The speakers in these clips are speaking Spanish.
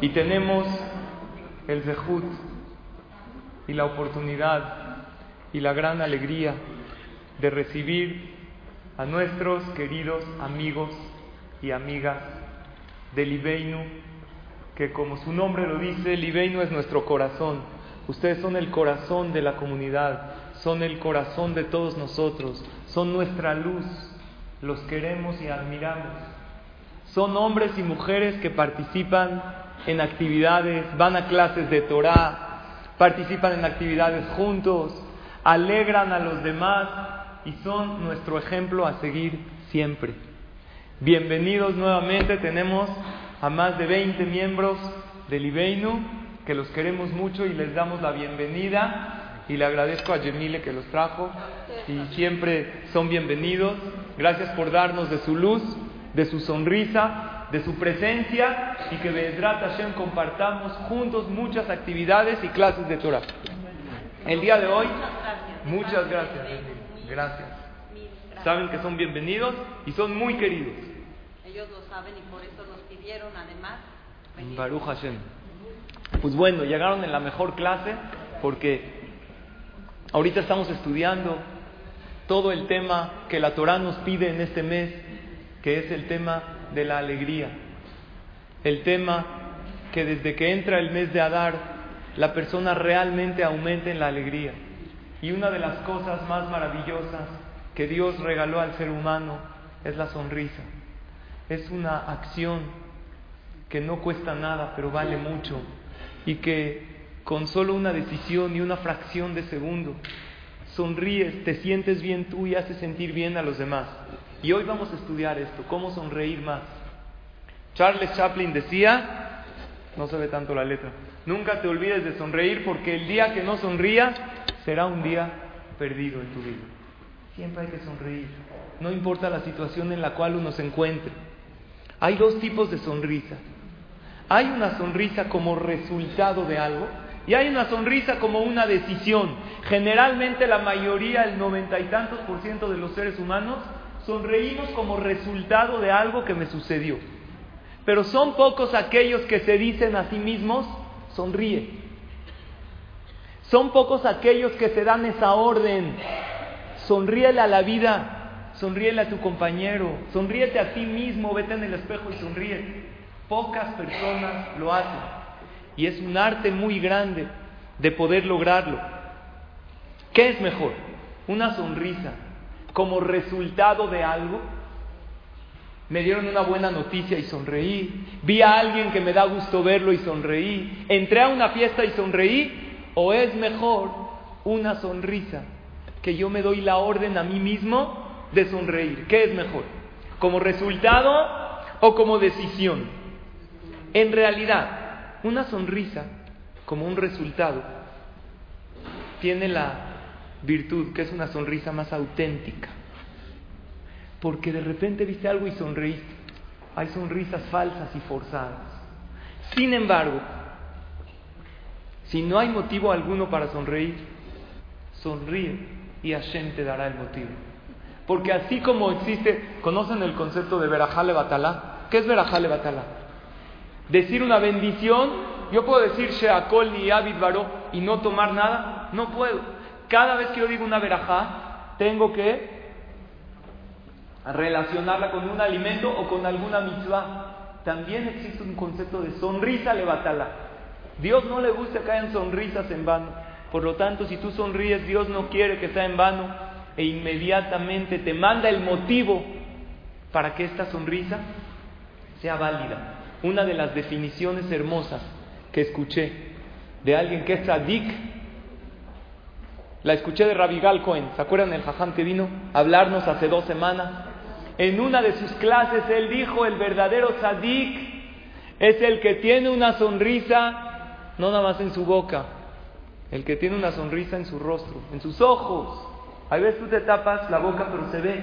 Y tenemos el zehut y la oportunidad y la gran alegría de recibir a nuestros queridos amigos y amigas de Libeinu, que como su nombre lo dice, Libeinu es nuestro corazón. Ustedes son el corazón de la comunidad, son el corazón de todos nosotros, son nuestra luz, los queremos y admiramos. Son hombres y mujeres que participan en actividades, van a clases de Torah, participan en actividades juntos, alegran a los demás y son nuestro ejemplo a seguir siempre. Bienvenidos nuevamente, tenemos a más de 20 miembros del Ibeinu que los queremos mucho y les damos la bienvenida y le agradezco a Yemile que los trajo y siempre son bienvenidos. Gracias por darnos de su luz, de su sonrisa, de su presencia y que Bedrat Hashem compartamos juntos muchas actividades y clases de Torah. El día de hoy, muchas gracias. Gracias. Saben que son bienvenidos y son muy queridos. Ellos lo saben y por eso nos pidieron además. Baruch Hashem. Pues bueno, llegaron en la mejor clase porque ahorita estamos estudiando todo el tema que la Torah nos pide en este mes, que es el tema de la alegría. El tema que desde que entra el mes de Adar, la persona realmente aumenta en la alegría. Y una de las cosas más maravillosas que Dios regaló al ser humano es la sonrisa. Es una acción que no cuesta nada, pero vale mucho. Y que con solo una decisión y una fracción de segundo sonríes, te sientes bien tú y haces sentir bien a los demás. Y hoy vamos a estudiar esto, cómo sonreír más. Charles Chaplin decía, no se ve tanto la letra, nunca te olvides de sonreír porque el día que no sonrías será un día perdido en tu vida. Siempre hay que sonreír, no importa la situación en la cual uno se encuentre. Hay dos tipos de sonrisa. Hay una sonrisa como resultado de algo y hay una sonrisa como una decisión. Generalmente la mayoría, el noventa y tantos por ciento de los seres humanos, sonreímos como resultado de algo que me sucedió. Pero son pocos aquellos que se dicen a sí mismos, sonríe. Son pocos aquellos que se dan esa orden, sonríele a la vida, sonríele a tu compañero, sonríete a ti mismo, vete en el espejo y sonríe. Pocas personas lo hacen. Y es un arte muy grande de poder lograrlo. ¿Qué es mejor? Una sonrisa como resultado de algo. Me dieron una buena noticia y sonreí. Vi a alguien que me da gusto verlo y sonreí. Entré a una fiesta y sonreí. ¿O es mejor una sonrisa que yo me doy la orden a mí mismo de sonreír? ¿Qué es mejor? ¿Como resultado o como decisión? En realidad, una sonrisa como un resultado tiene la virtud que es una sonrisa más auténtica. Porque de repente viste algo y sonreíste. Hay sonrisas falsas y forzadas. Sin embargo, si no hay motivo alguno para sonreír, sonríe y Hashem te dará el motivo. Porque así como existe, ¿conocen el concepto de Berajale Batalá? ¿Qué es Berajale Batalá? Decir una bendición, yo puedo decir Sheakol ni Abid Baró y no tomar nada, no puedo. Cada vez que yo digo una verajá, tengo que relacionarla con un alimento o con alguna mitzvah. También existe un concepto de sonrisa levatala. Dios no le gusta que hayan sonrisas en vano. Por lo tanto, si tú sonríes, Dios no quiere que sea en vano e inmediatamente te manda el motivo para que esta sonrisa sea válida. Una de las definiciones hermosas que escuché de alguien que es tzadik, la escuché de Rabigal Cohen. ¿Se acuerdan el jajam que vino a hablarnos hace dos semanas? En una de sus clases él dijo, el verdadero tzadik es el que tiene una sonrisa, no nada más en su boca, el que tiene una sonrisa en su rostro, en sus ojos. A veces tú te tapas la boca, pero se ve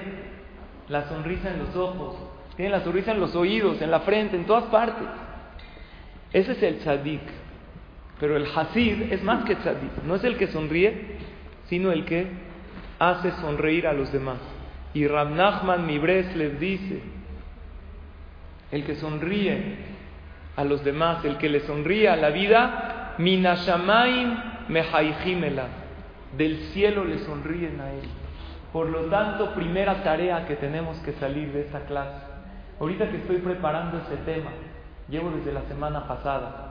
la sonrisa en los ojos, tiene la sonrisa en los oídos, en la frente, en todas partes. Ese es el tzadik. Pero el hasid es más que tzadik. No es el que sonríe, sino el que hace sonreír a los demás. Y Ram Nachman Mibres les dice, el que sonríe a los demás, el que le sonríe a la vida, minashamaim mehaijimela, del cielo le sonríen a él. Por lo tanto, primera tarea que tenemos que salir de esta clase. Ahorita que estoy preparando este tema, llevo desde la semana pasada,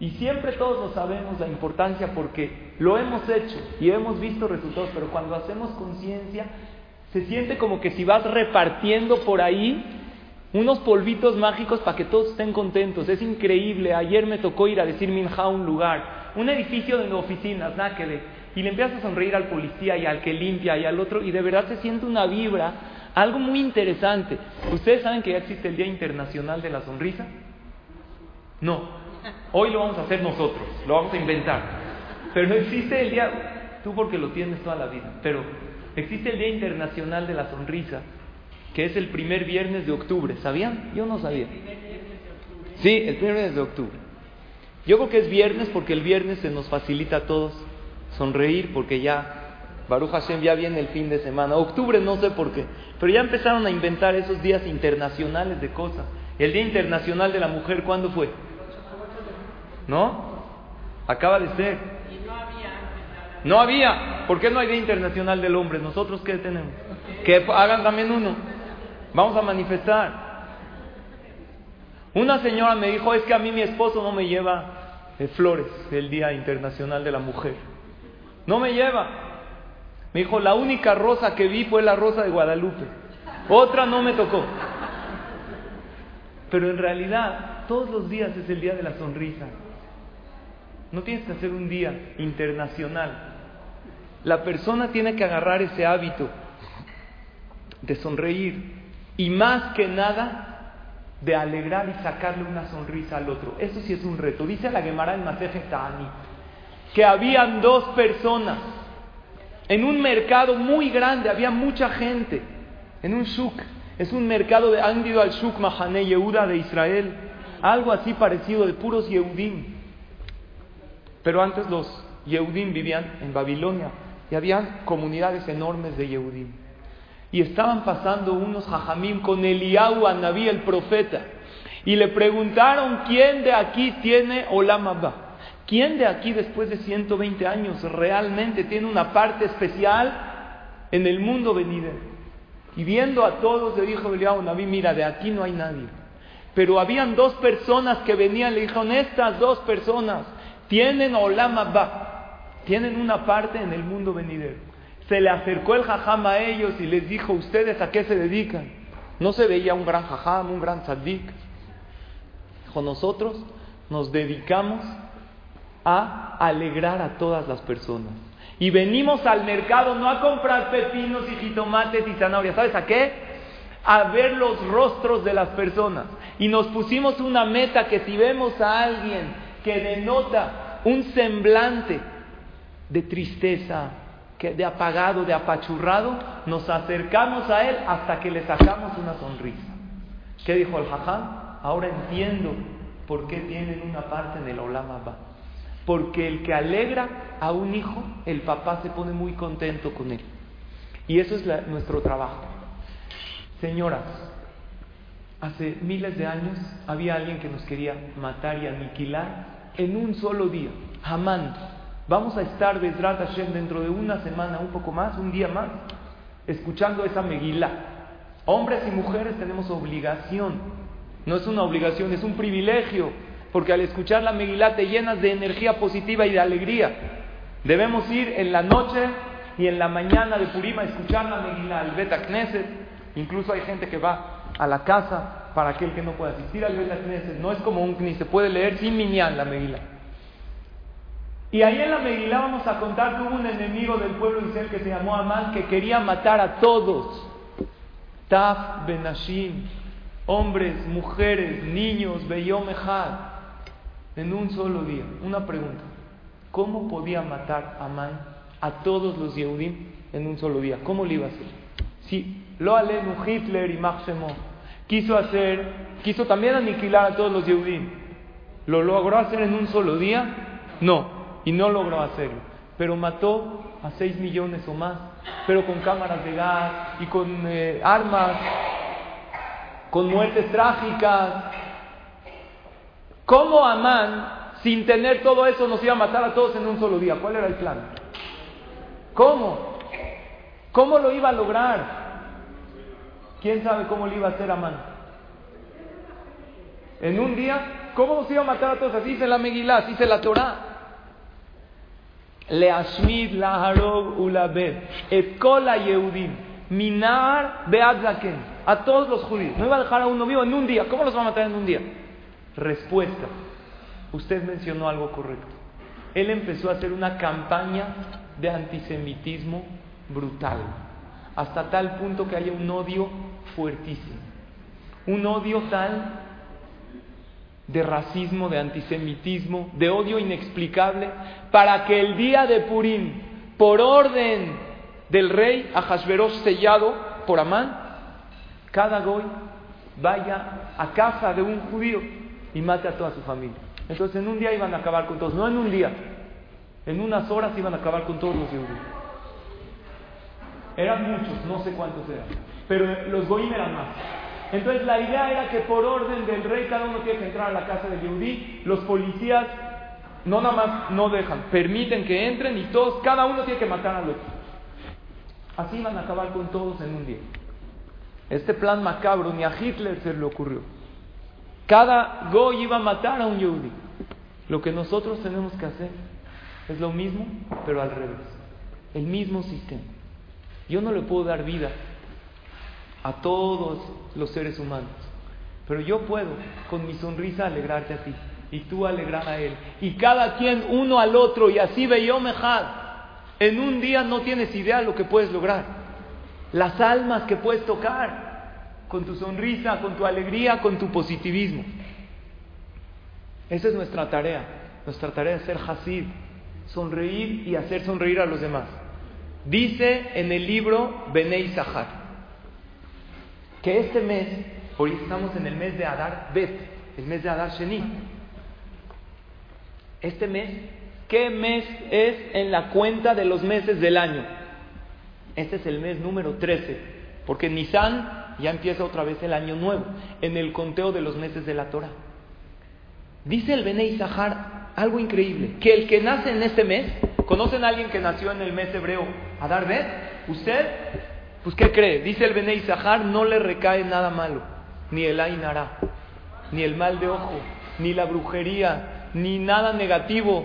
y siempre todos lo sabemos la importancia porque lo hemos hecho y hemos visto resultados, pero cuando hacemos conciencia, se siente como que si vas repartiendo por ahí unos polvitos mágicos para que todos estén contentos. Es increíble. Ayer me tocó ir a decir Minja un lugar, un edificio de oficinas, nada que. Y le empiezas a sonreír al policía y al que limpia y al otro, y de verdad se siente una vibra, algo muy interesante. ¿Ustedes saben que ya existe el Día Internacional de la Sonrisa? No, Hoy lo vamos a hacer nosotros, lo vamos a inventar. Pero no existe el día, tú porque lo tienes toda la vida, pero existe el Día Internacional de la Sonrisa, que es el primer viernes de octubre. ¿Sabían? Yo no sabía. Sí, el primer viernes de octubre. Yo creo que es viernes porque el viernes se nos facilita a todos sonreír porque ya Baruch Hashem ya viene el fin de semana. Octubre no sé por qué, pero ya empezaron a inventar esos días internacionales de cosas. El Día Internacional de la Mujer, ¿cuándo fue? ¿No? Acaba de ser. no había. ¿Por qué no hay Día Internacional del Hombre? ¿Nosotros qué tenemos? Que hagan también uno. Vamos a manifestar. Una señora me dijo, es que a mí mi esposo no me lleva eh, flores el Día Internacional de la Mujer. No me lleva. Me dijo, la única rosa que vi fue la rosa de Guadalupe. Otra no me tocó. Pero en realidad, todos los días es el día de la sonrisa. No tienes que hacer un día internacional. La persona tiene que agarrar ese hábito de sonreír y más que nada de alegrar y sacarle una sonrisa al otro. Eso sí es un reto. Dice la Gemara en Maseje Ta'ani que habían dos personas en un mercado muy grande, había mucha gente en un shuk. Es un mercado de han ido al shuk Mahane Yehuda de Israel, algo así parecido de puros Yehudim. Pero antes los Yehudim vivían en Babilonia y habían comunidades enormes de Yehudim. Y estaban pasando unos jajamim con Eliyahu Anabí, el profeta, y le preguntaron quién de aquí tiene Olam. ¿Quién de aquí después de 120 años realmente tiene una parte especial en el mundo venidero? Y viendo a todos le dijo Eliyahu Anabí, mira, de aquí no hay nadie. Pero habían dos personas que venían, le dijeron, estas dos personas tienen Olama Ba, tienen una parte en el mundo venidero. Se le acercó el jajam a ellos y les dijo, ¿ustedes a qué se dedican? No se veía un gran jajam, un gran tzadik. Dijo, nosotros nos dedicamos a alegrar a todas las personas. Y venimos al mercado no a comprar pepinos y jitomates y zanahorias. ¿Sabes a qué? A ver los rostros de las personas. Y nos pusimos una meta que si vemos a alguien que denota un semblante de tristeza, que de apagado, de apachurrado, nos acercamos a él hasta que le sacamos una sonrisa. ¿Qué dijo el jajam? Ahora entiendo por qué tienen una parte en el Olama Porque el que alegra a un hijo, el papá se pone muy contento con él. Y eso es nuestro trabajo. Señoras, Hace miles de años había alguien que nos quería matar y aniquilar en un solo día. Hamán. Vamos a estar Bezrat dentro de una semana, un poco más, un día más, escuchando esa Megilá. Hombres y mujeres tenemos obligación. No es una obligación, es un privilegio. Porque al escuchar la Megilá te llenas de energía positiva y de alegría. Debemos ir en la noche y en la mañana de Purima a escuchar la Megilá, el Bet Knesset. Incluso hay gente que va a la casa para aquel que no pueda asistir al Knesset. No es como un ni se puede leer sin minyan la Megilá. Y ahí en la Megilá vamos a contar que hubo un enemigo del pueblo Israel que se llamó Amán que quería matar a todos. Taf, Benashim, hombres, mujeres, niños, Beyomehad, en un solo día. Una pregunta: ¿cómo podía matar Amán a todos los Yehudim en un solo día? ¿Cómo lo iba a hacer? Si lo alenu Hitler y Maximo quiso hacer, quiso también aniquilar a todos los Yehudim. ¿Lo logró hacer en un solo día? No, y no logró hacerlo. Pero mató a 6 millones o más, pero con cámaras de gas y con eh, armas, con muertes trágicas. ¿Cómo Amán, sin tener todo eso, nos iba a matar a todos en un solo día? ¿Cuál era el plan? ¿Cómo? ¿Cómo lo iba a lograr? ¿Quién sabe cómo lo iba a hacer Amán? En un día, ¿cómo nos iba a matar a todos? Así dice la Megilá, así dice la Torah. Leashmid laharog ulabed et kol Yehudim minar beadzaken a todos los judíos. No iba a dejar a uno vivo en un día. ¿Cómo los va a matar en un día? Respuesta. Usted mencionó algo correcto. Él empezó a hacer una campaña de antisemitismo brutal, hasta tal punto que haya un odio fuertísimo. Un odio tal de racismo, de antisemitismo, de odio inexplicable, para que el día de Purim, por orden del rey Ahasverosh sellado por Amán, cada goy vaya a casa de un judío y mate a toda su familia. Entonces en un día iban a acabar con todos, no en un día, en unas horas iban a acabar con todos los judíos. Eran muchos, no sé cuántos eran, pero los goyim eran más. Entonces la idea era que por orden del rey cada uno tiene que entrar a la casa del Yehudí. Los policías no nada más no dejan, permiten que entren y todos, cada uno tiene que matar al otro. Así iban a acabar con todos en un día. Este plan macabro ni a Hitler se le ocurrió. Cada goy iba a matar a un Yehudi. Lo que nosotros tenemos que hacer es lo mismo, pero al revés. El mismo sistema. Yo no le puedo dar vida a todos los seres humanos. Pero yo puedo con mi sonrisa alegrarte a ti y tú alegrar a él. Y cada quien uno al otro y así ve yo mejad. En un día no tienes idea de lo que puedes lograr. Las almas que puedes tocar con tu sonrisa, con tu alegría, con tu positivismo. Esa es nuestra tarea. Nuestra tarea es ser hasid, sonreír y hacer sonreír a los demás. Dice en el libro Benei Sahar que este mes, hoy estamos en el mes de Adar Bet, el mes de Adar Sheni. Este mes, ¿qué mes es en la cuenta de los meses del año? Este es el mes número 13, porque Nisan ya empieza otra vez el año nuevo, en el conteo de los meses de la Torah. Dice el Bene Isahar algo increíble, que el que nace en este mes, ¿conocen a alguien que nació en el mes hebreo Adar Bet? ¿Usted? Pues ¿qué cree? Dice el Bene Isahar, no le recae nada malo, ni el Ainara, ni el mal de ojo, ni la brujería, ni nada negativo.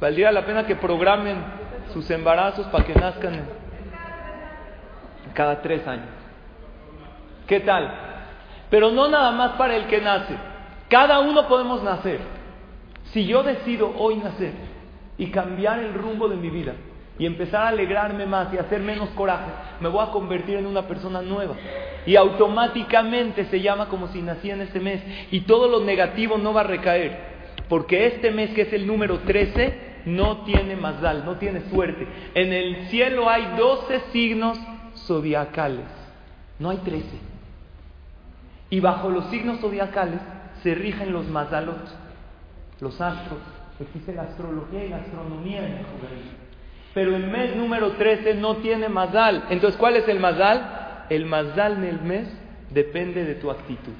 Valdría la pena que programen sus embarazos para que nazcan cada tres años. ¿Qué tal? Pero no nada más para el que nace. Cada uno podemos nacer. Si yo decido hoy nacer y cambiar el rumbo de mi vida, y empezar a alegrarme más y hacer menos coraje, me voy a convertir en una persona nueva. Y automáticamente se llama como si nací en este mes. Y todo lo negativo no va a recaer. Porque este mes, que es el número 13, no tiene mazdal, no tiene suerte. En el cielo hay 12 signos zodiacales, no hay 13. Y bajo los signos zodiacales se rigen los mazdalot, los astros. Existe la astrología y la astronomía en el. Pero el mes número 13 no tiene mazal. Entonces, ¿cuál es el mazal? El mazal en el mes depende de tu actitud.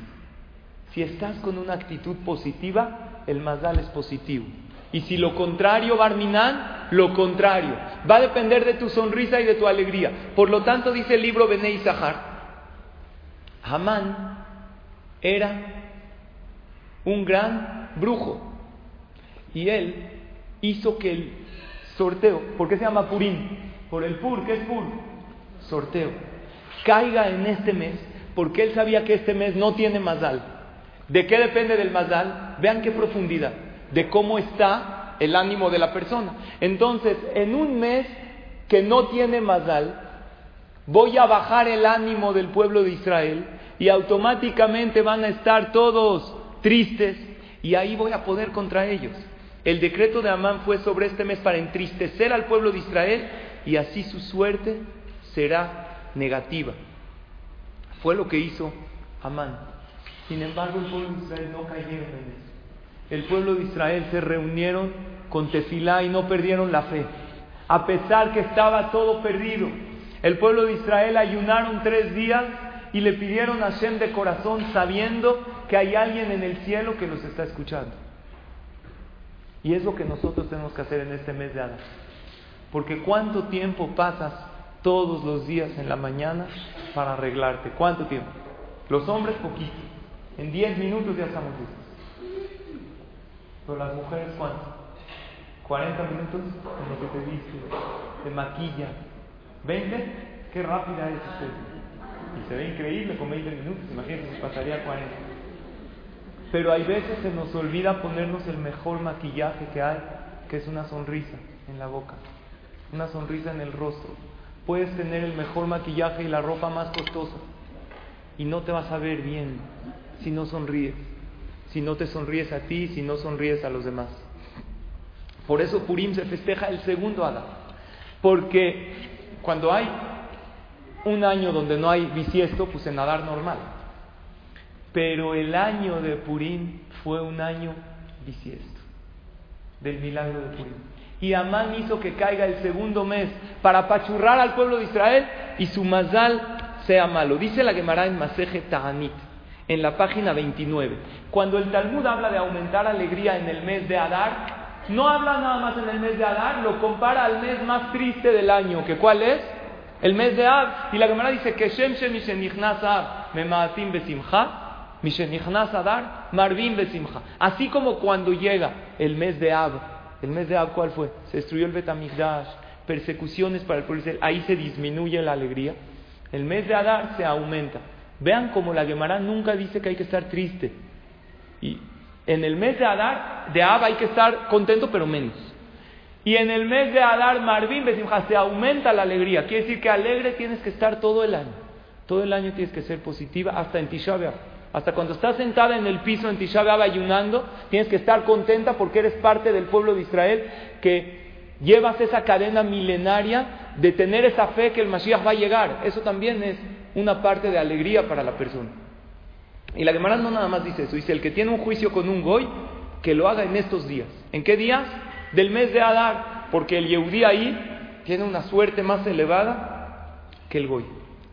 Si estás con una actitud positiva, el mazal es positivo. Y si lo contrario, Barminan, lo contrario. Va a depender de tu sonrisa y de tu alegría. Por lo tanto, dice el libro Bene Isahar, Hamán era un gran brujo. Y él hizo que el sorteo. ¿Por qué se llama Purim? Por el Pur, ¿qué es Pur? Sorteo. Caiga en este mes, porque él sabía que este mes no tiene Mazal. ¿De qué depende del Mazal? Vean qué profundidad. De cómo está el ánimo de la persona. Entonces, en un mes que no tiene Mazal, voy a bajar el ánimo del pueblo de Israel y automáticamente van a estar todos tristes y ahí voy a poder contra ellos. El decreto de Amán fue sobre este mes para entristecer al pueblo de Israel y así su suerte será negativa. Fue lo que hizo Amán. Sin embargo, el pueblo de Israel no cayeron en eso. El pueblo de Israel se reunieron con Tefilá y no perdieron la fe, a pesar que estaba todo perdido. El pueblo de Israel ayunaron tres días y le pidieron a Hashem de corazón sabiendo que hay alguien en el cielo que los está escuchando. Y es lo que nosotros tenemos que hacer en este mes de Adán. Porque ¿cuánto tiempo pasas todos los días en la mañana para arreglarte? ¿Cuánto tiempo? Los hombres poquito. En 10 minutos ya estamos listos. Pero las mujeres ¿cuánto? 40 minutos en lo que te viste, te maquilla. ¿20? Qué rápida es usted. Y se ve increíble con 20 minutos, imagínense, pasaría 40. Pero hay veces se nos olvida ponernos el mejor maquillaje que hay, que es una sonrisa en la boca, una sonrisa en el rostro. Puedes tener el mejor maquillaje y la ropa más costosa y no te vas a ver bien si no sonríes, si no te sonríes a ti, si no sonríes a los demás. Por eso Purim se festeja el segundo Adán, porque cuando hay un año donde no hay bisiesto, pues en nadar normal. Pero el año de Purim fue un año bisiesto, del milagro de Purim. Y Amán hizo que caiga el segundo mes para apachurrar al pueblo de Israel y su mazal sea malo. Dice la Gemara en Maseje Ta'anit, en la página 29. Cuando el Talmud habla de aumentar alegría en el mes de Adar, no habla nada más en el mes de Adar, lo compara al mes más triste del año, que cuál es? El mes de Ab. Y la Gemara dice que Shem Shem me Memaatim Besimcha, Adar, Marvin Besimcha. Así como cuando llega el mes de Ab, el mes de Ab, ¿cuál fue? Se destruyó el Betamigdash, persecuciones para el pueblo, ahí se disminuye la alegría. El mes de Adar se aumenta. Vean como la Gemara nunca dice que hay que estar triste. Y en el mes de Adar, de Ab hay que estar contento, pero menos. Y en el mes de Adar, Marvin Besimha, se aumenta la alegría. Quiere decir que alegre tienes que estar todo el año. Todo el año tienes que ser positiva, hasta en Tisha Hasta cuando estás sentada en el piso en Tisha ayunando, tienes que estar contenta porque eres parte del pueblo de Israel que llevas esa cadena milenaria de tener esa fe que el Mashiach va a llegar. Eso también es una parte de alegría para la persona. Y la Gemara no nada más dice eso, dice el que tiene un juicio con un goy, que lo haga en estos días. ¿En qué días? Del mes de Adar, porque el Yehudí ahí tiene una suerte más elevada que el goy.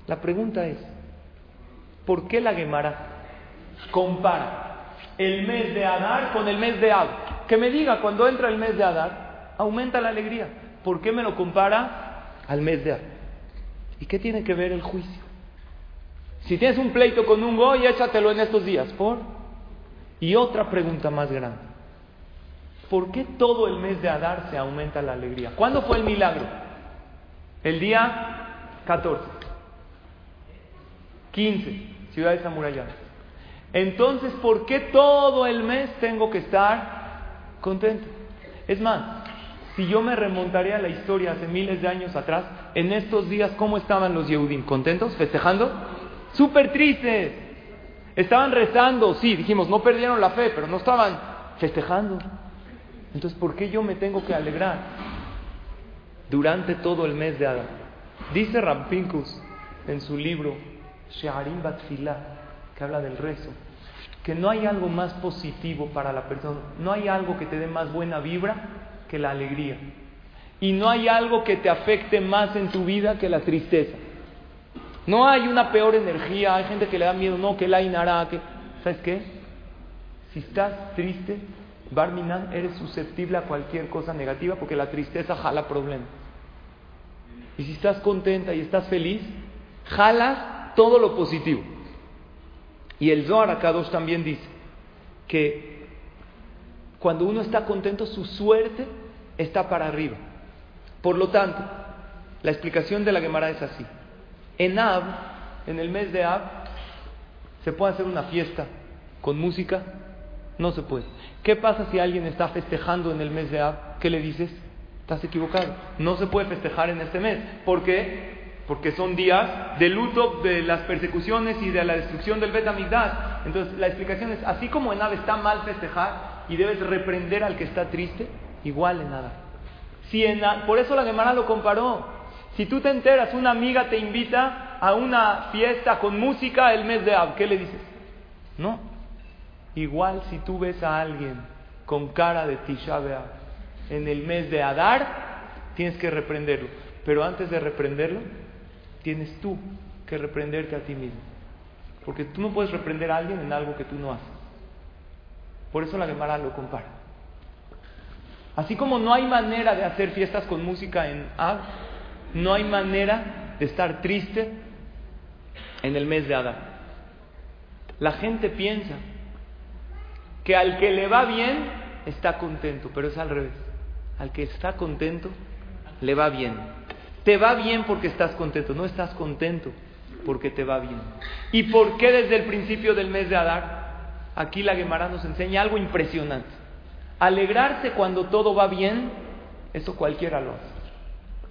La pregunta es, ¿por qué la Gemara compara el mes de Adar con el mes de Ab? Que me diga cuando entra el mes de Adar, aumenta la alegría. ¿Por qué me lo compara al mes de ¿Y qué tiene que ver el juicio? Si tienes un pleito con un goy, échatelo en estos días. ¿Por? Y otra pregunta más grande. ¿Por qué todo el mes de Adar se aumenta la alegría? ¿Cuándo fue el milagro? El día 14. 15, ciudades amuralladas. Entonces, ¿por qué todo el mes tengo que estar contento? Es más, si yo me remontaría a la historia hace miles de años atrás, en estos días, ¿cómo estaban los Yehudim? ¿Contentos? ¿Festejando? Súper tristes. Estaban rezando, sí, dijimos, no perdieron la fe, pero no estaban festejando. Entonces, ¿por qué yo me tengo que alegrar durante todo el mes de Adán? Dice Rampinkus en su libro Sheharim Batfilah, que habla del rezo, que no hay algo más positivo para la persona, no hay algo que te dé más buena vibra que la alegría. Y no hay algo que te afecte más en tu vida que la tristeza. No hay una peor energía, hay gente que le da miedo, no, que la inhará, que... ¿Sabes qué? Si estás triste, Barminan, eres susceptible a cualquier cosa negativa porque la tristeza jala problemas. Y si estás contenta y estás feliz, jalas todo lo positivo. Y el Zohar Akadosh también dice que cuando uno está contento, su suerte está para arriba. Por lo tanto, la explicación de la Gemara es así. En Ab, en el mes de Ab, ¿se puede hacer una fiesta con música? No se puede. ¿Qué pasa si alguien está festejando en el mes de Ab? ¿Qué le dices? Estás equivocado. No se puede festejar en este mes. ¿Por qué? Porque son días de luto de las persecuciones y de la destrucción del Bet Entonces, la explicación es, así como en Ab está mal festejar, y debes reprender al que está triste, igual en nada. Si en, por eso la Gemara lo comparó. Si tú te enteras, una amiga te invita a una fiesta con música el mes de Ab, ¿qué le dices? No. Igual si tú ves a alguien con cara de Tisha en el mes de Adar, tienes que reprenderlo. Pero antes de reprenderlo, tienes tú que reprenderte a ti mismo. Porque tú no puedes reprender a alguien en algo que tú no haces. Por eso la Gemara lo compara. Así como no hay manera de hacer fiestas con música en Av, no hay manera de estar triste en el mes de Adán. La gente piensa que al que le va bien está contento, pero es al revés. Al que está contento le va bien. Te va bien porque estás contento, no estás contento porque te va bien. ¿Y por qué desde el principio del mes de Adar? Aquí la Gemara nos enseña algo impresionante. Alegrarse cuando todo va bien, eso cualquiera lo hace.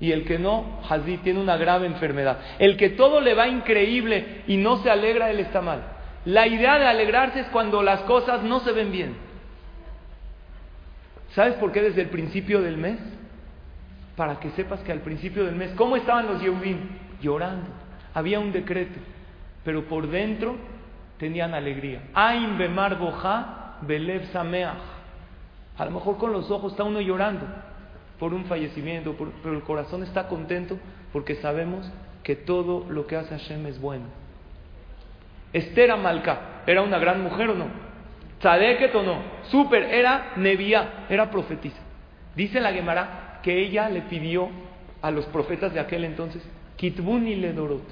Y el que no, Hazí, tiene una grave enfermedad. El que todo le va increíble y no se alegra, él está mal. La idea de alegrarse es cuando las cosas no se ven bien. ¿Sabes por qué desde el principio del mes? Para que sepas que al principio del mes, ¿cómo estaban los Yehudim? Llorando. Había un decreto, pero por dentro tenían alegría. Ain bemar boja belev sameach. A lo mejor con los ojos está uno llorando por un fallecimiento, pero el corazón está contento porque sabemos que todo lo que hace Hashem es bueno. Esther Amalca, ¿era una gran mujer o no? Tzadeket o no? Super, era Nevía, era profetisa. Dice la Gemara que ella le pidió a los profetas de aquel entonces, Kitbuni Ledorot,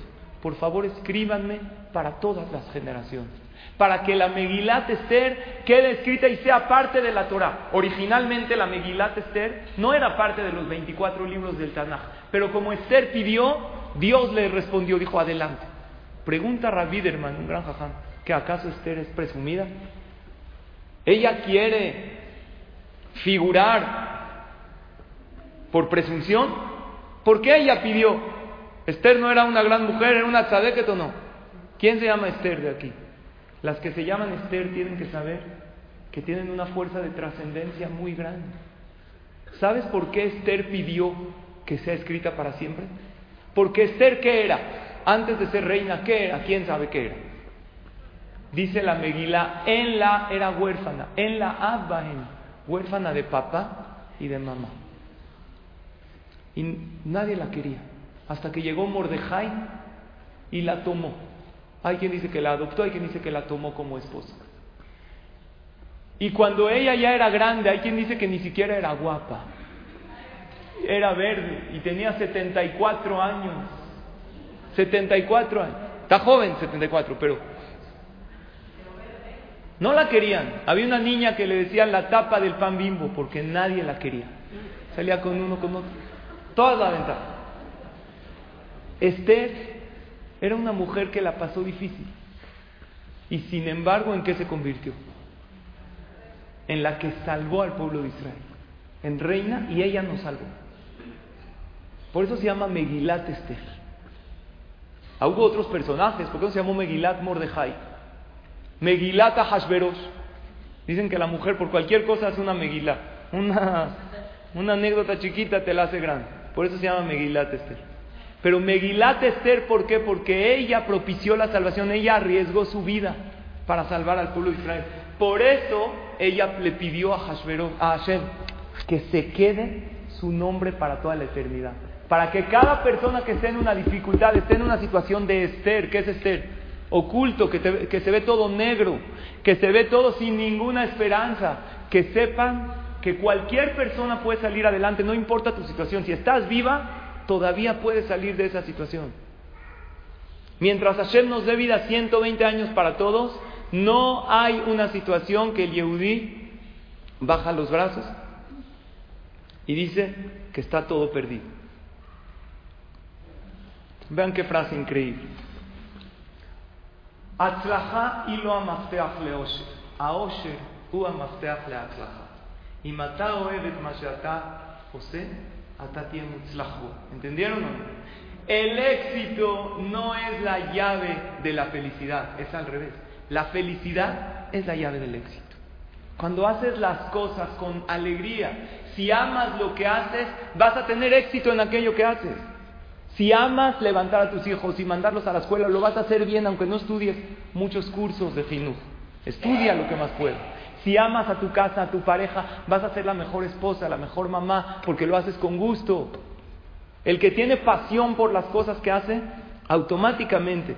por favor escríbanme para todas las generaciones, para que la Megilat Esther quede escrita y sea parte de la Torah. Originalmente la Megilat Esther no era parte de los 24 libros del Tanaj, pero como Esther pidió, Dios le respondió, dijo, adelante. Pregunta a Rabiderman, un gran jaján, que acaso Esther es presumida. Ella quiere figurar por presunción. ¿Por qué ella pidió? Esther no era una gran mujer, era una tzadeket o no. ¿Quién se llama Esther de aquí? Las que se llaman Esther tienen que saber que tienen una fuerza de trascendencia muy grande. ¿Sabes por qué Esther pidió que sea escrita para siempre? Porque Esther, ¿qué era? Antes de ser reina, ¿qué era? ¿Quién sabe qué era? Dice la Megilá, en la era huérfana, en la Abbahem, huérfana de papá y de mamá. Y nadie la quería, hasta que llegó Mordejai y la tomó. Hay quien dice que la adoptó, hay quien dice que la tomó como esposa. Y cuando ella ya era grande, hay quien dice que ni siquiera era guapa. Era verde y tenía 74 años. 74 años. Está joven, 74, pero no la querían. Había una niña que le decían la tapa del pan bimbo porque nadie la quería. Salía con uno, con otro. Toda la ventaja. Esther era una mujer que la pasó difícil. Y sin embargo, ¿en qué se convirtió? En la que salvó al pueblo de Israel. En reina y ella nos salvó. Por eso se llama Megilat Esther. Ah, hubo otros personajes. ¿Por qué no se llamó Megilat Mordejai? Megilata Hashverosh. Dicen que la mujer por cualquier cosa hace una megilá. Una, una anécdota chiquita te la hace grande. Por eso se llama Megilat Esther. Pero Megilat Esther, ¿por qué? Porque ella propició la salvación, ella arriesgó su vida para salvar al pueblo de Israel. Por eso ella le pidió a, Hashverosh, a Hashem que se quede su nombre para toda la eternidad. Para que cada persona que esté en una dificultad, esté en una situación de Esther, ¿qué es Esther? oculto, que, se ve todo negro, que se ve todo sin ninguna esperanza, que sepan que cualquier persona puede salir adelante, no importa tu situación, si estás viva, todavía puedes salir de esa situación. Mientras Hashem nos dé vida 120 años para todos, no hay una situación que el Yehudí baja los brazos y dice que está todo perdido. Vean qué frase increíble. Atzlaha y lo amafteach le osher. A osher u amafteach le atzlaha. Y mata oevet mashata José atati mutzlahu. ¿Entendieron o no? El éxito no es la llave de la felicidad, es al revés. La felicidad es la llave del éxito. Cuando haces las cosas con alegría, si amas lo que haces, vas a tener éxito en aquello que haces. Si amas levantar a tus hijos y mandarlos a la escuela, lo vas a hacer bien aunque no estudies muchos cursos de Jinuj. Estudia lo que más puedas. Si amas a tu casa, a tu pareja, vas a ser la mejor esposa, la mejor mamá, porque lo haces con gusto. El que tiene pasión por las cosas que hace, automáticamente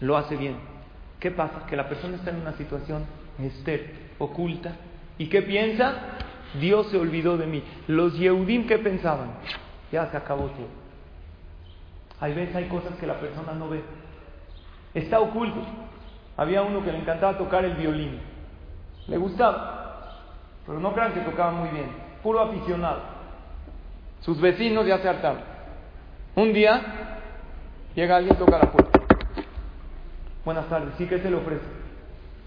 lo hace bien. ¿Qué pasa? Que la persona está en una situación estéril, oculta. ¿Y qué piensa? Dios se olvidó de mí. Los Yehudim, ¿qué pensaban? Ya se acabó todo. Hay veces hay cosas que la persona no ve. Está oculto. Había uno que le encantaba tocar el violín. Le gustaba. Pero no crean que tocaba muy bien. Puro aficionado. Sus vecinos ya se hartaron. Un día llega alguien, toca la puerta. Buenas tardes, ¿sí que se le ofrece?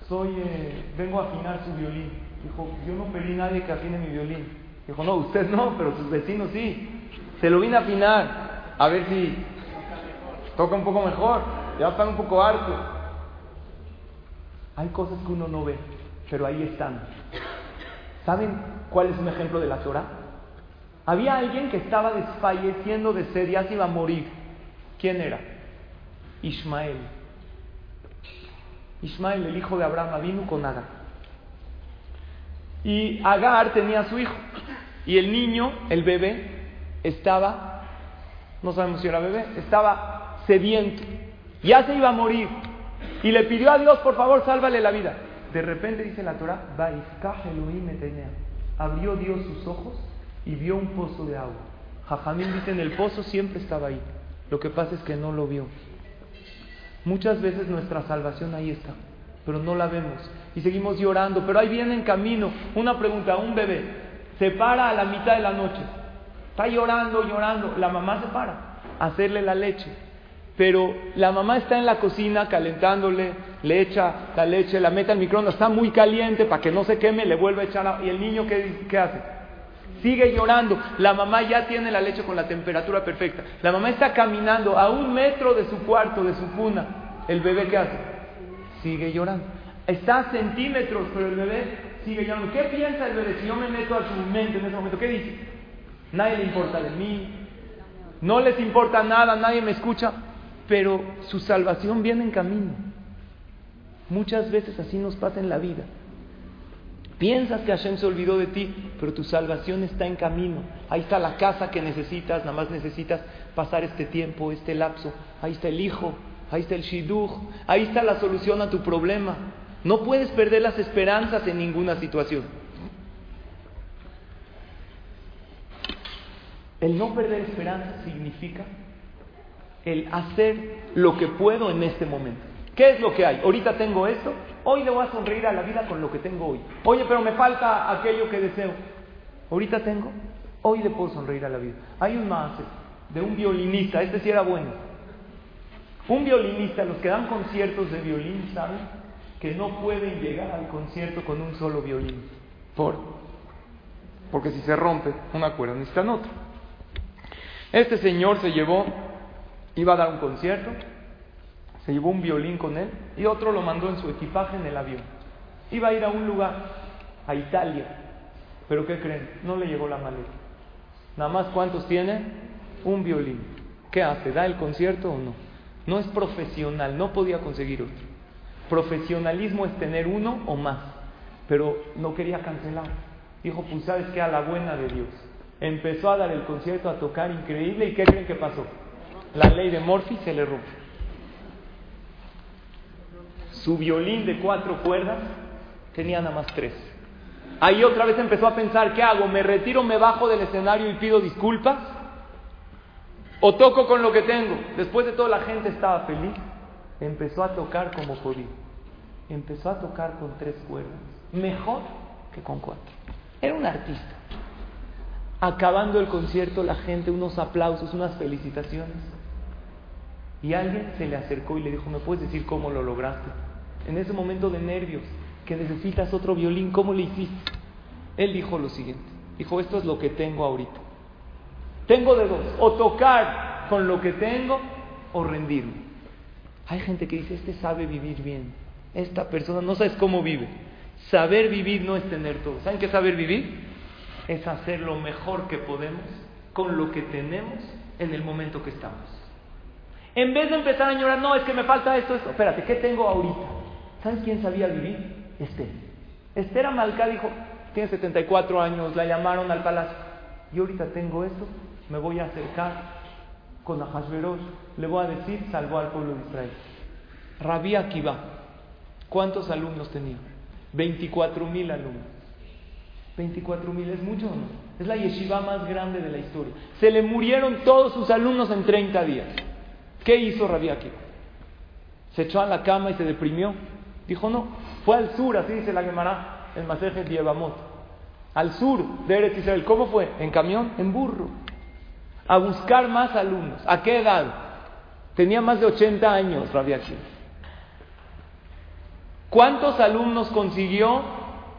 Soy, eh, vengo a afinar su violín. Dijo, yo no pedí a nadie que afine mi violín. Dijo, no, usted no, pero sus vecinos sí. Se lo vine a afinar, a ver si toca un poco mejor. Ya están un poco hartos. Hay cosas que uno no ve, pero ahí están. ¿Saben cuál es un ejemplo de la Torah? Había alguien que estaba desfalleciendo de sed, ya se iba a morir. ¿Quién era? Ismael. Ismael, el hijo de Abraham, vino con Agar. Y Agar tenía a su hijo. Y el niño, el bebé, estaba, no sabemos si era bebé, estaba sediento. Ya se iba a morir. Y le pidió a Dios, por favor, sálvale la vida. De repente dice la Torah, abrió Dios sus ojos y vio un pozo de agua. Jajamín dice, en el pozo siempre estaba ahí. Lo que pasa es que no lo vio. Muchas veces nuestra salvación ahí está, pero no la vemos. Y seguimos llorando, pero ahí viene en camino una pregunta, un bebé se para a la mitad de la noche, está llorando, llorando, la mamá se para a hacerle la leche, pero la mamá está en la cocina calentándole, le echa la leche, la mete al microondas, está muy caliente para que no se queme, le vuelve a echar, y el niño ¿qué, qué hace? Sigue llorando. La mamá ya tiene la leche con la temperatura perfecta. La mamá está caminando a un metro de su cuarto, de su cuna. ¿El bebé qué hace? Sigue llorando. Está a centímetros, pero el bebé sigue llorando. ¿Qué piensa el bebé si yo me meto a su mente en ese momento? ¿Qué dice? Nadie le importa de mí. No les importa nada, nadie me escucha. Pero su salvación viene en camino. Muchas veces así nos pasa en la vida. Piensas que Hashem se olvidó de ti, pero tu salvación está en camino. Ahí está la casa que necesitas, nada más necesitas pasar este tiempo, este lapso. Ahí está el hijo, ahí está el shidduch, ahí está la solución a tu problema. No puedes perder las esperanzas en ninguna situación. El no perder esperanza significa el hacer lo que puedo en este momento. ¿Qué es lo que hay? Ahorita tengo esto, hoy le voy a sonreír a la vida con lo que tengo hoy. Oye, pero me falta aquello que deseo. Ahorita tengo, hoy le puedo sonreír a la vida. Hay un más de un violinista, este sí era bueno. Un violinista, los que dan conciertos de violín, ¿saben? Que no pueden llegar al concierto con un solo violín. ¿Por? Porque si se rompe una cuerda, necesitan otra. Este señor se llevó, iba a dar un concierto, se llevó un violín con él y otro lo mandó en su equipaje en el avión. Iba a ir a un lugar, a Italia, pero ¿qué creen? No le llegó la maleta. Nada más cuántos tiene? Un violín. ¿Qué hace? ¿Da el concierto o no? No es profesional, no podía conseguir otro. Profesionalismo es tener uno o más, pero no quería cancelar. Dijo, pues sabes que a la buena de Dios. Empezó a dar el concierto, a tocar increíble y ¿qué creen que pasó? La ley de Morphy se le rompe su violín de cuatro cuerdas tenía nada más tres. Ahí otra vez empezó a pensar, ¿qué hago? ¿Me retiro, me bajo del escenario y pido disculpas? ¿O toco con lo que tengo? Después de todo la gente estaba feliz. Empezó a tocar como podía. Empezó a tocar con tres cuerdas. Mejor que con cuatro. Era un artista. Acabando el concierto, la gente, unos aplausos, unas felicitaciones. Y alguien se le acercó y le dijo, ¿me puedes decir cómo lo lograste? en ese momento de nervios, que necesitas otro violín, ¿cómo le hiciste? Él dijo lo siguiente, dijo, esto es lo que tengo ahorita. Tengo de dos, o tocar con lo que tengo o rendirme. Hay gente que dice, este sabe vivir bien, esta persona no sabes cómo vive. Saber vivir no es tener todo. ¿Saben qué saber vivir? Es hacer lo mejor que podemos con lo que tenemos en el momento que estamos. En vez de empezar a llorar, no, es que me falta esto, esto. Espérate, ¿qué tengo ahorita? ¿Sabes quién sabía vivir? Esther. Esther Amalcá dijo, tiene 74 años, la llamaron al palacio. Y ahorita tengo esto, me voy a acercar con Ahasverosh, le voy a decir, salvó al pueblo de Israel. Rabí Akiva, ¿Cuántos alumnos tenía? 24 mil alumnos. 24 mil es mucho no? Es la yeshiva más grande de la historia. Se le murieron todos sus alumnos en 30 días. ¿Qué hizo Rabbi Akiva? Se echó a la cama y se deprimió. Dijo no. Fue al sur, así dice la Gemara, el Maseje Dievamot. Al sur de Eretz Israel. ¿Cómo fue? En camión, en burro. A buscar más alumnos. ¿A qué edad? Tenía más de 80 años Rabbi Akiva. ¿Cuántos alumnos consiguió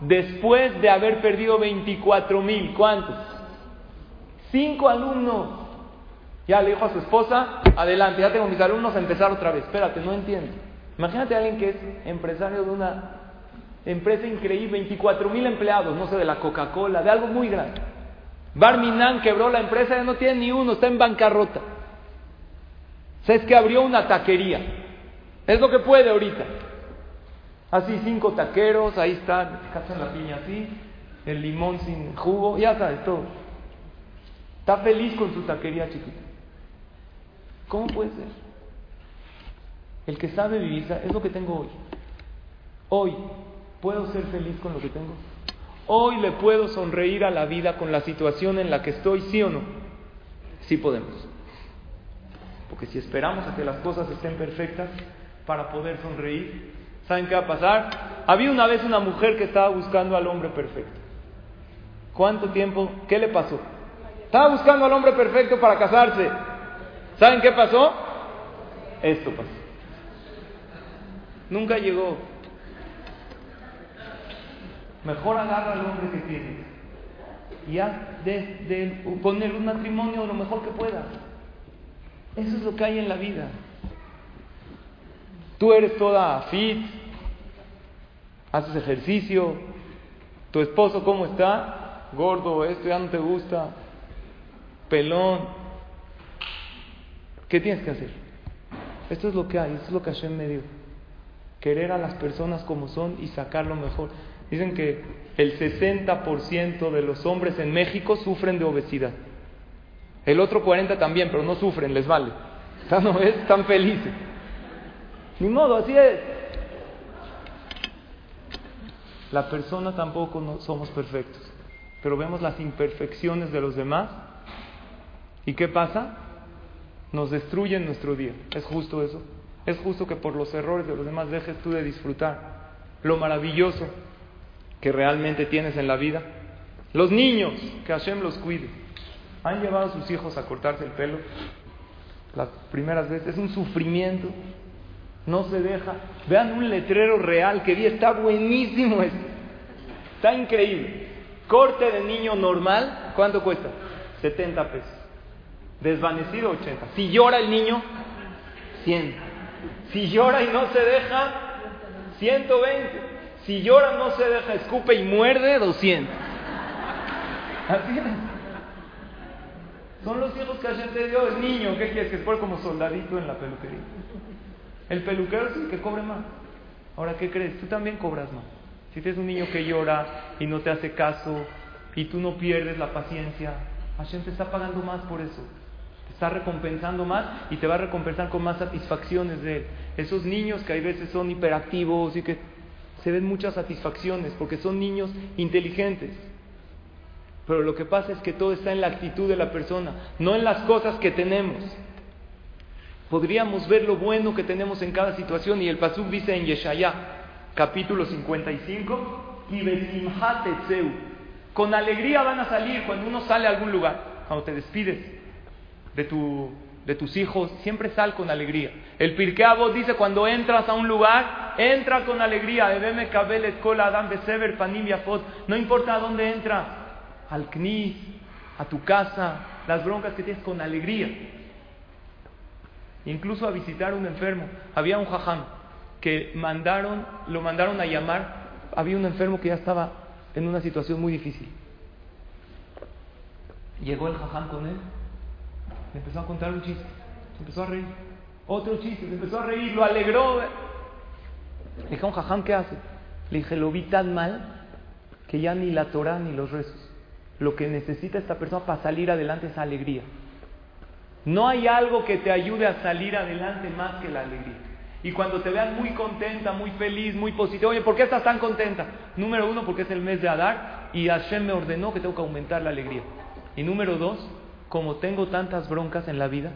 después de haber perdido 24 mil? ¿Cuántos? Cinco alumnos. Ya le dijo a su esposa, adelante, ya tengo mis alumnos a empezar otra vez. Espérate, no entiendo. Imagínate a alguien que es empresario de una empresa increíble, 24 mil empleados, no sé, de la Coca-Cola, de algo muy grande. Barminan quebró la empresa, ya no tiene ni uno, está en bancarrota. ¿Sabes que abrió una taquería? Es lo que puede ahorita. Así cinco taqueros, ahí está, cazan la piña así, el limón sin jugo, ya sabes todo. Está feliz con su taquería chiquita. ¿Cómo puede ser? El que sabe vivir es lo que tengo hoy. Hoy puedo ser feliz con lo que tengo. Hoy le puedo sonreír a la vida con la situación en la que estoy, sí o no. Sí podemos. Porque si esperamos a que las cosas estén perfectas para poder sonreír, ¿Saben qué va a pasar? Había una vez una mujer que estaba buscando al hombre perfecto. ¿Cuánto tiempo? ¿Qué le pasó? Estaba buscando al hombre perfecto para casarse. ¿Saben qué pasó? Esto pasó. Nunca llegó. Mejor agarra al hombre que tienes y haz de, de un matrimonio lo mejor que puedas. Eso es lo que hay en la vida. Tú eres toda fit, haces ejercicio, tu esposo cómo está, gordo, esto ya no te gusta, pelón. ¿Qué tienes que hacer? Esto es lo que hay, esto es lo que Hashem me dio. Querer a las personas como son y sacar lo mejor. Dicen que el 60% de los hombres en México sufren de obesidad. El otro 40% también, pero no sufren, les vale. ¿No Están felices. Ni modo, así es. La persona tampoco no somos perfectos, pero vemos las imperfecciones de los demás. ¿Y qué pasa? Nos destruyen nuestro día. ¿Es justo eso? ¿Es justo que por los errores de los demás dejes tú de disfrutar lo maravilloso que realmente tienes en la vida? Los niños, que Hashem los cuide. ¿Han llevado a sus hijos a cortarse el pelo? Las primeras veces es un sufrimiento no se deja. Vean un letrero real que vi, está buenísimo esto. Está increíble. Corte de niño normal, ¿cuánto cuesta? 70 pesos. Desvanecido 80. Si llora el niño, 100. Si llora y no se deja, 120. Si llora, no se deja, escupe y muerde, 200. Así es. Son los hijos que ayer te dio el niño. ¿Qué quieres? Que se como soldadito en la peluquería. El peluquero es el que cobre más. Ahora, ¿qué crees? Tú también cobras más. Si tienes un niño que llora y no te hace caso y tú no pierdes la paciencia, Hashem te está pagando más por eso. Te está recompensando más y te va a recompensar con más satisfacciones de él. Esos niños que hay veces son hiperactivos y que se ven muchas satisfacciones porque son niños inteligentes. Pero lo que pasa es que todo está en la actitud de la persona, no en las cosas que tenemos podríamos ver lo bueno que tenemos en cada situación. Y el Pasuk dice en Yeshaya, capítulo 55, y con alegría van a salir cuando uno sale a algún lugar, cuando te despides de, tu, de tus hijos, siempre sal con alegría. El Pirkeabot dice, cuando entras a un lugar, entra con alegría. No importa a dónde entras, al Knis, a tu casa, las broncas que tienes con alegría incluso a visitar a un enfermo. Había un jajam que mandaron, lo mandaron a llamar, había un enfermo que ya estaba en una situación muy difícil. Llegó el jajam con él, le empezó a contar un chiste, se empezó a reír, otro chiste, se empezó a reír, lo alegró. Le dije un jajam, ¿qué hace? Le dije, lo vi tan mal que ya ni la Torah ni los rezos. Lo que necesita esta persona para salir adelante es alegría. No hay algo que te ayude a salir adelante más que la alegría. Y cuando te vean muy contenta, muy feliz, muy positiva, oye, ¿por qué estás tan contenta? Número uno, porque es el mes de Adar y Hashem me ordenó que tengo que aumentar la alegría. Y número dos, como tengo tantas broncas en la vida,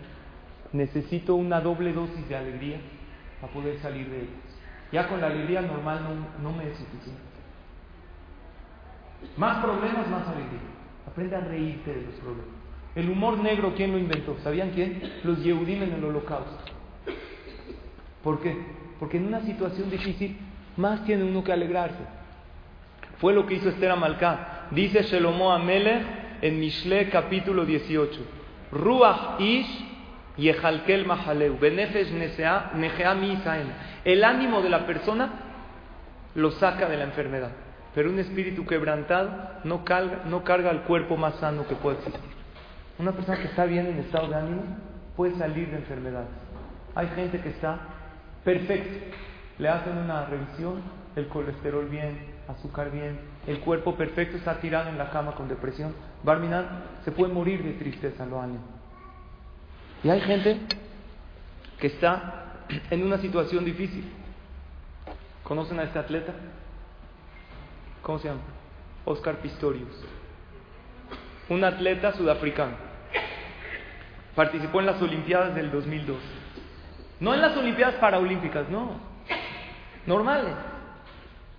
necesito una doble dosis de alegría para poder salir de ellas. Ya con la alegría normal no, no me es suficiente. Más problemas, más alegría. Aprende a reírte de los problemas. El humor negro, ¿quién lo inventó? ¿Sabían quién? Los Yehudim en el holocausto. ¿Por qué? Porque en una situación difícil más tiene uno que alegrarse. Fue lo que hizo Esther Amalcá. Dice Shelomo Amelech en Mishle capítulo 18. Ruach ish yechalkel mahaleu nejea mi El ánimo de la persona lo saca de la enfermedad. Pero un espíritu quebrantado no carga, no el cuerpo más sano que puede existir. Una persona que está bien en estado de ánimo puede salir de enfermedades. Hay gente que está perfecto. Le hacen una revisión, el colesterol bien, azúcar bien, el cuerpo perfecto, está tirado en la cama con depresión. Barminan se puede morir de tristeza, lo ánimo. Y hay gente que está en una situación difícil. ¿Conocen a este atleta? ¿Cómo se llama? Oscar Pistorius. Un atleta sudafricano. Participó en las Olimpiadas del 2002. No en las Olimpiadas Paraolímpicas, no. Normales.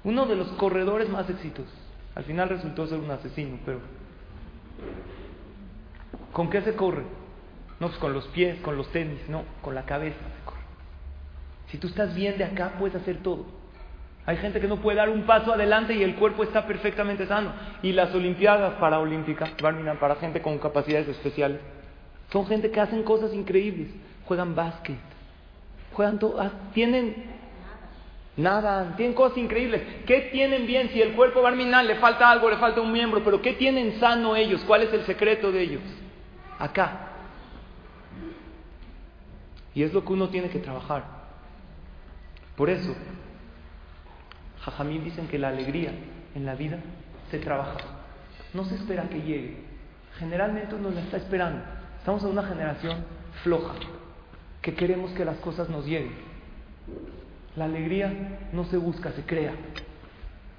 Uno de los corredores más exitosos. Al final resultó ser un asesino, pero. ¿Con qué se corre? No, pues con los pies, con los tenis, no, con la cabeza se corre. Si tú estás bien de acá, puedes hacer todo. Hay gente que no puede dar un paso adelante y el cuerpo está perfectamente sano. Y las Olimpiadas Paraolímpicas, para gente con capacidades especiales, son gente que hacen cosas increíbles. Juegan básquet, juegan todo, ah, tienen nada, tienen cosas increíbles. ¿Qué tienen bien? Si el cuerpo barminal le falta algo, le falta un miembro, pero ¿qué tienen sano ellos? ¿Cuál es el secreto de ellos? Acá. Y es lo que uno tiene que trabajar. Por eso, Jajamín dicen que la alegría en la vida se trabaja. No se espera que llegue. Generalmente uno la está esperando. Estamos en una generación floja, que queremos que las cosas nos lleguen. La alegría no se busca, se crea.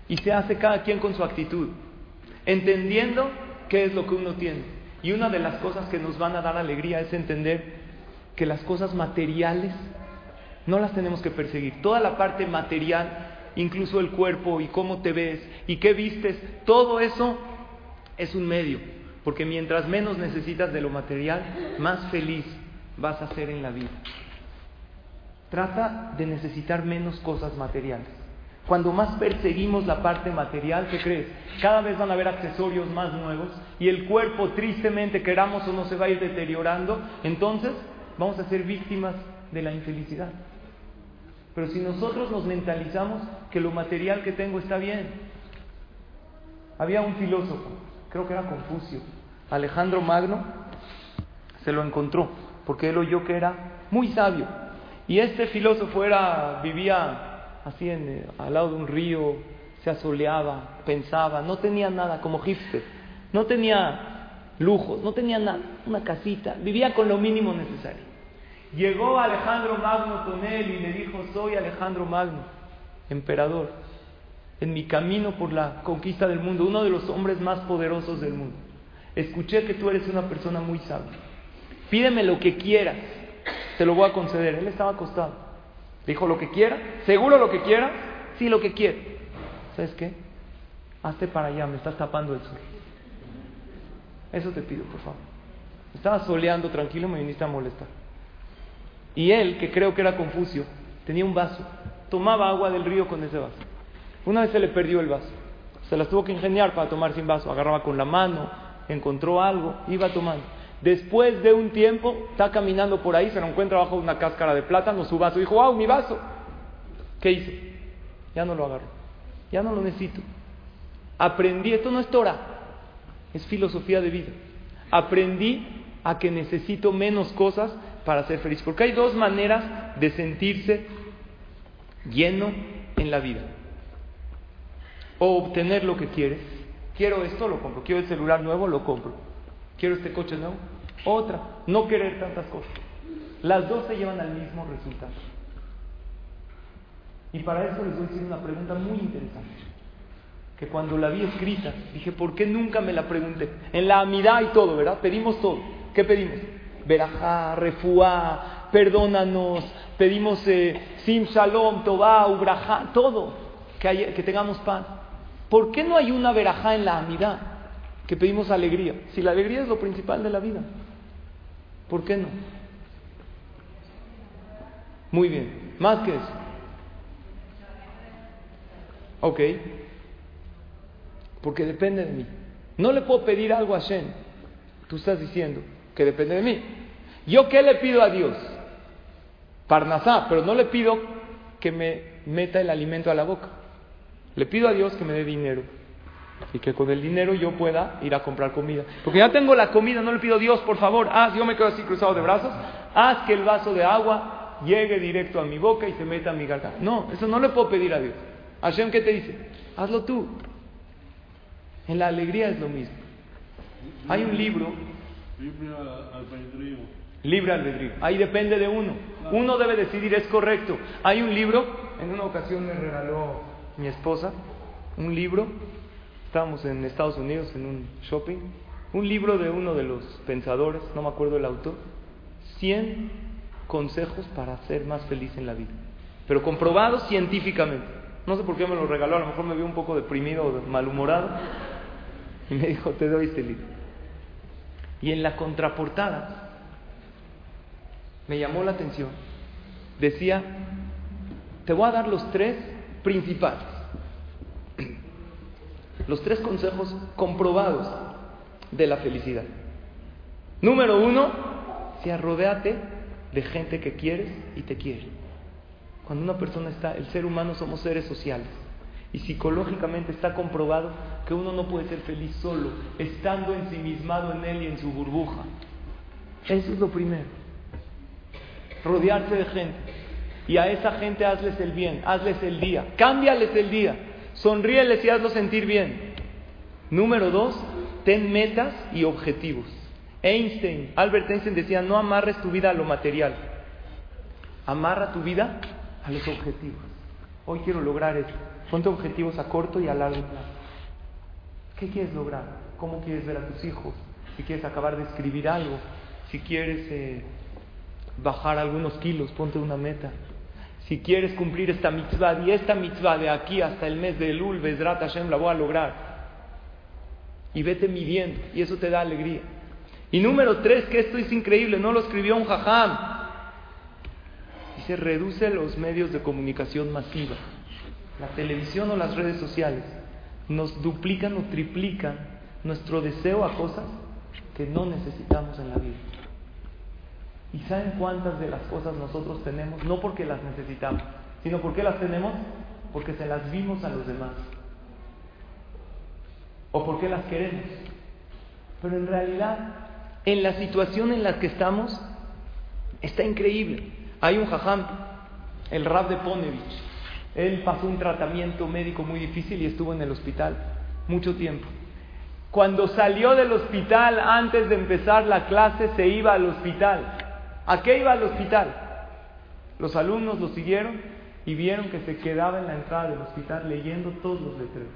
Y se hace cada quien con su actitud, entendiendo qué es lo que uno tiene. Y una de las cosas que nos van a dar alegría es entender que las cosas materiales no las tenemos que perseguir. Toda la parte material incluso el cuerpo y cómo te ves y qué vistes, todo eso es un medio, porque mientras menos necesitas de lo material, más feliz vas a ser en la vida. Trata de necesitar menos cosas materiales. Cuando más perseguimos la parte material, ¿qué crees? Cada vez van a haber accesorios más nuevos y el cuerpo, tristemente, queramos o no, se va a ir deteriorando. Entonces, vamos a ser víctimas de la infelicidad. Pero si nosotros nos mentalizamos que lo material que tengo está bien. Había un filósofo, creo que era Confucio, Alejandro Magno, se lo encontró, porque él oyó que era muy sabio. Y este filósofo era, vivía así eh, al lado de un río, se asoleaba, pensaba, no tenía nada como hipster, no tenía lujos, no tenía nada, una casita, vivía con lo mínimo necesario. Llegó Alejandro Magno con él y le dijo, soy Alejandro Magno, emperador, en mi camino por la conquista del mundo, uno de los hombres más poderosos del mundo. Escuché que tú eres una persona muy sabia. Pídeme lo que quieras, te lo voy a conceder. Él estaba acostado. Dijo lo que quiera, seguro lo que quiera, sí lo que quiera. ¿Sabes qué? Hazte para allá, me estás tapando el sol. Eso te pido, por favor. Estaba soleando tranquilo, me viniste a molestar. Y él, que creo que era Confucio, tenía un vaso. Tomaba agua del río con ese vaso. Una vez se le perdió el vaso. Se las tuvo que ingeniar para tomar sin vaso. Agarraba con la mano, encontró algo, iba tomando. Después de un tiempo, está caminando por ahí, se lo encuentra bajo una cáscara de plátano, su vaso. Dijo, wow, mi vaso. ¿Qué hice? Ya no lo agarro. Ya no lo necesito. Aprendí, esto no es Torah, es filosofía de vida. Aprendí a que necesito menos cosas para ser feliz. Porque hay dos maneras de sentirse lleno en la vida. O obtener lo que quieres. Quiero esto, lo compro. Quiero el celular nuevo, lo compro. Quiero este coche nuevo. Otra, no querer tantas cosas. Las dos se llevan al mismo resultado. Y para eso les voy a decir una pregunta muy interesante. Que cuando la vi escrita, dije, ¿por qué nunca me la pregunté? En la amidad y todo, ¿verdad? Pedimos todo. ¿Qué pedimos? Berajá, refuá, perdónanos, pedimos eh, sim shalom, tobá, ubrajá, todo, que, que tengamos paz. ¿Por qué no hay una verajá en la amidad? Que pedimos alegría. Si la alegría es lo principal de la vida. ¿Por qué no? Muy bien. Más que eso. Ok. Porque depende de mí. No le puedo pedir algo a Shen. Tú estás diciendo que depende de mí. ¿Yo qué le pido a Dios? Parnasá, pero no le pido que me meta el alimento a la boca. Le pido a Dios que me dé dinero y que con el dinero yo pueda ir a comprar comida. Porque ya tengo la comida, no le pido a Dios, por favor, haz, yo me quedo así cruzado de brazos, haz que el vaso de agua llegue directo a mi boca y se meta a mi garganta. No, eso no le puedo pedir a Dios. Hashem, ¿qué te dice? Hazlo tú. En la alegría es lo mismo. Hay un libro. Libre albedrío. Libre albedrío. Ahí depende de uno. Uno debe decidir, es correcto. Hay un libro, en una ocasión me regaló mi esposa, un libro Estábamos en Estados Unidos en un shopping, un libro de uno de los pensadores, no me acuerdo el autor, 100 consejos para ser más feliz en la vida, pero comprobados científicamente. No sé por qué me lo regaló, a lo mejor me vio un poco deprimido o malhumorado. Y me dijo, te doy este libro. Y en la contraportada me llamó la atención, decía, te voy a dar los tres principales los tres consejos comprobados de la felicidad. Número uno, sea rodéate de gente que quieres y te quiere. Cuando una persona está, el ser humano somos seres sociales. Y psicológicamente está comprobado que uno no puede ser feliz solo, estando ensimismado en él y en su burbuja. Eso es lo primero. Rodearse de gente. Y a esa gente hazles el bien, hazles el día, cámbiales el día. Sonríeles y hazlo sentir bien. Número dos, ten metas y objetivos. Einstein, Albert Einstein decía, no amarres tu vida a lo material, amarra tu vida a los objetivos. Hoy quiero lograr esto. Ponte objetivos a corto y a largo plazo. ¿Qué quieres lograr? ¿Cómo quieres ver a tus hijos? Si quieres acabar de escribir algo, si quieres eh, bajar algunos kilos, ponte una meta. Si quieres cumplir esta mitzvah y esta mitzvah de aquí hasta el mes de Elul, Bezrat Hashem, la voy a lograr. Y vete midiendo, y eso te da alegría. Y número tres, que esto es increíble, no lo escribió un jajam. Dice, reduce los medios de comunicación masiva. La televisión o las redes sociales nos duplican o triplican nuestro deseo a cosas que no necesitamos en la vida. ¿Y saben cuántas de las cosas nosotros tenemos? No porque las necesitamos, sino porque las tenemos porque se las vimos a los demás. O porque las queremos. Pero en realidad, en la situación en la que estamos, está increíble. Hay un jajam, el Rab de Ponevich. Él pasó un tratamiento médico muy difícil y estuvo en el hospital mucho tiempo. Cuando salió del hospital, antes de empezar la clase, se iba al hospital ¿A qué iba al hospital? Los alumnos lo siguieron y vieron que se quedaba en la entrada del hospital leyendo todos los letreros.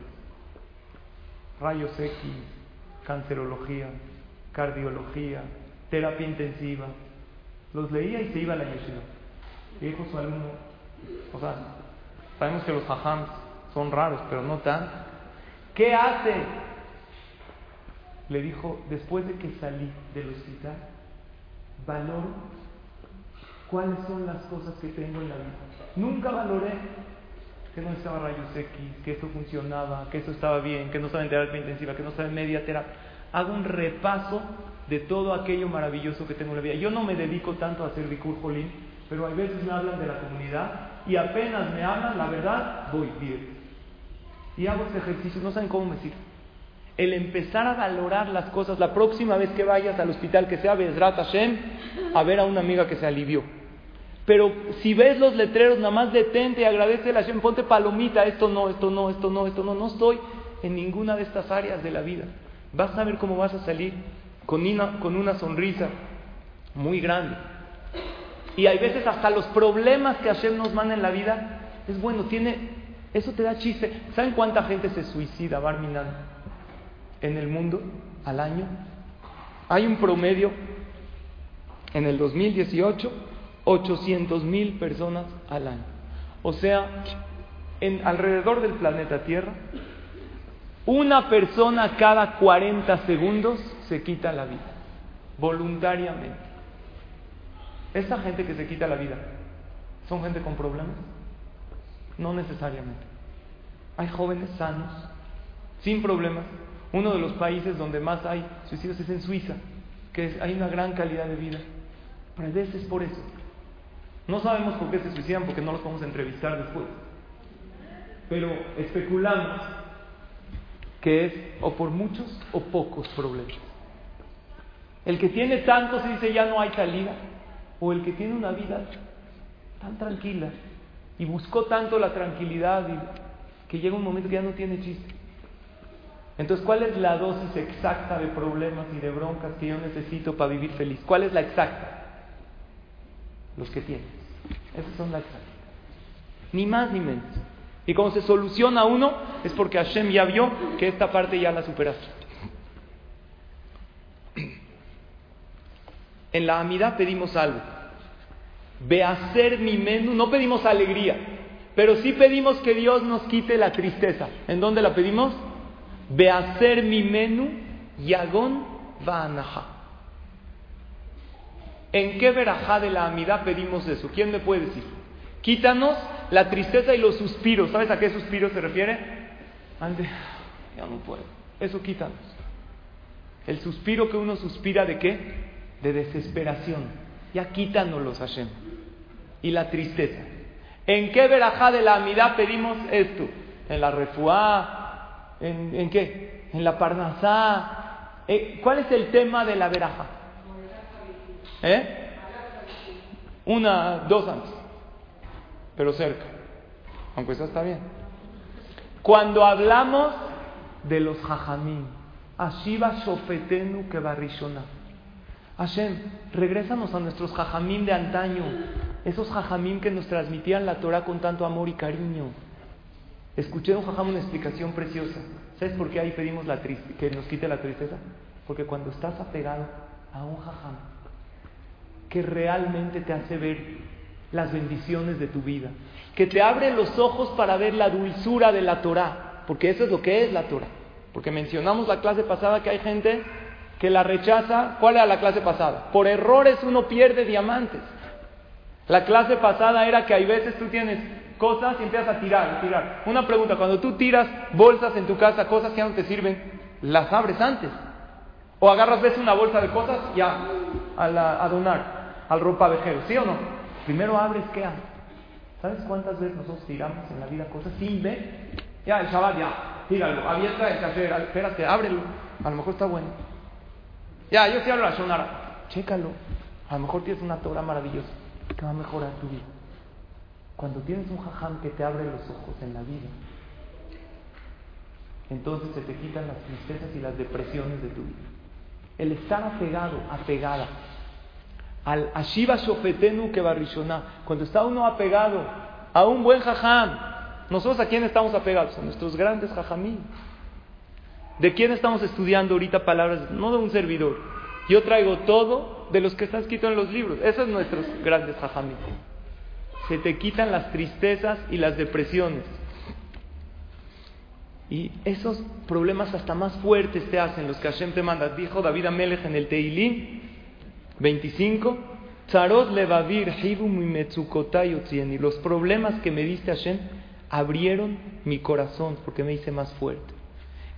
Rayos X, cancerología, cardiología, terapia intensiva. Los leía y se iba a la yeshiva. Y dijo su alumno, o sea, sabemos que los hajams son raros, pero no tan. ¿Qué hace? Le dijo, después de que salí del hospital, valoro cuáles son las cosas que tengo en la vida. Nunca valoré que no estaba rayos X, que eso funcionaba, que eso estaba bien, que no estaba en terapia intensiva, que no estaba en media terapia. Hago un repaso de todo aquello maravilloso que tengo en la vida. Yo no me dedico tanto a hacer Bikur Jolín, pero hay veces me hablan de la comunidad y apenas me hablan, la verdad, voy bien. Y hago ese ejercicio, no saben cómo me sirve. El empezar a valorar las cosas, la próxima vez que vayas al hospital, que sea Bezrat Hashem, a ver a una amiga que se alivió. Pero si ves los letreros, nada más detente y agradece a Hashem, ponte palomita, esto no, esto no, esto no, esto no, no estoy en ninguna de estas áreas de la vida. Vas a ver cómo vas a salir con una, con una sonrisa muy grande. Y hay veces hasta los problemas que Hashem nos manda en la vida es bueno, tiene, eso te da chiste. ¿Saben cuánta gente se suicida, Barminan, en el mundo al año? Hay un promedio en el 2018, 800 mil personas al año. O sea, en alrededor del planeta Tierra, una persona cada 40 segundos se quita la vida, voluntariamente. Esa gente que se quita la vida, ¿son gente con problemas? No necesariamente. Hay jóvenes sanos, sin problemas. Uno de los países donde más hay suicidios es en Suiza, que hay una gran calidad de vida. Pero a veces por eso. No sabemos por qué se suicidan porque no los podemos entrevistar después. Pero especulamos que es o por muchos o pocos problemas. El que tiene tantos y dice ya no hay salida, o el que tiene una vida tan tranquila y buscó tanto la tranquilidad que llega un momento que ya no tiene chiste. Entonces, ¿cuál es la dosis exacta de problemas y de broncas que yo necesito para vivir feliz? ¿Cuál es la exacta? Los que tienes. Esas son las. Ni más ni menos. Y como se soluciona uno, es porque Hashem ya vio que esta parte ya la superaste. En la amidad pedimos algo. Ve a hacer mi menú. No pedimos alegría, pero sí pedimos que Dios nos quite la tristeza. ¿En dónde la pedimos? Ve a hacer mi menú. Yagón Vanaja. ¿En qué verajá de la amidad pedimos eso? ¿Quién me puede decir? Quítanos la tristeza y los suspiros. ¿Sabes a qué suspiro se refiere? Ande, ya no puedo. Eso quítanos. El suspiro que uno suspira de qué? De desesperación. Ya quítanos Hashem. Y la tristeza. ¿En qué verajá de la amidad pedimos esto? ¿En la refuá? ¿En, ¿En, qué? ¿En la parnasá? Eh, ¿Cuál es el tema de la verajá? ¿Eh? Una, dos antes pero cerca. Aunque eso está bien. Cuando hablamos de los jajamim, Ashiva Shofetenu Kebarishona. Hashem, regrésanos a nuestros jajamim de antaño, esos jajamim que nos transmitían la Torah con tanto amor y cariño. Escuché un jajam una explicación preciosa. ¿Sabes por qué ahí pedimos la que nos quite la tristeza? Porque cuando estás apegado a un jajam que realmente te hace ver las bendiciones de tu vida, que te abre los ojos para ver la dulzura de la Torah, porque eso es lo que es la Torah. Porque mencionamos la clase pasada que hay gente que la rechaza. ¿Cuál era la clase pasada? Por errores uno pierde diamantes. La clase pasada era que hay veces tú tienes cosas y empiezas a tirar, a tirar. Una pregunta, cuando tú tiras bolsas en tu casa, cosas que ya no te sirven, las abres antes. O agarras veces una bolsa de cosas ya a, a donar al ropa vejero, ¿sí o no? Primero abres, ¿qué haces? ¿Sabes cuántas veces nosotros tiramos en la vida cosas sin ver? Ya, el chaval, ya, tíralo, abierta el café, espérate, ábrelo, a lo mejor está bueno. Ya, yo sí hablo la sonara, chécalo, a lo mejor tienes una Torah maravillosa que va a mejorar tu vida. Cuando tienes un jajam que te abre los ojos en la vida, entonces se te quitan las tristezas y las depresiones de tu vida. El estar apegado, apegada al Ashiva Shofetenu que Cuando está uno apegado a un buen jajam, nosotros a quién estamos apegados? A nuestros grandes jajamí. ¿De quién estamos estudiando ahorita palabras? No de un servidor. Yo traigo todo de los que están escritos en los libros. Esos son nuestros grandes jajamí. Se te quitan las tristezas y las depresiones. Y esos problemas hasta más fuertes te hacen los que Hashem te manda. Dijo David Amelech en el Teilín, 25. Tzarot levavir y los problemas que me diste Hashem abrieron mi corazón porque me hice más fuerte.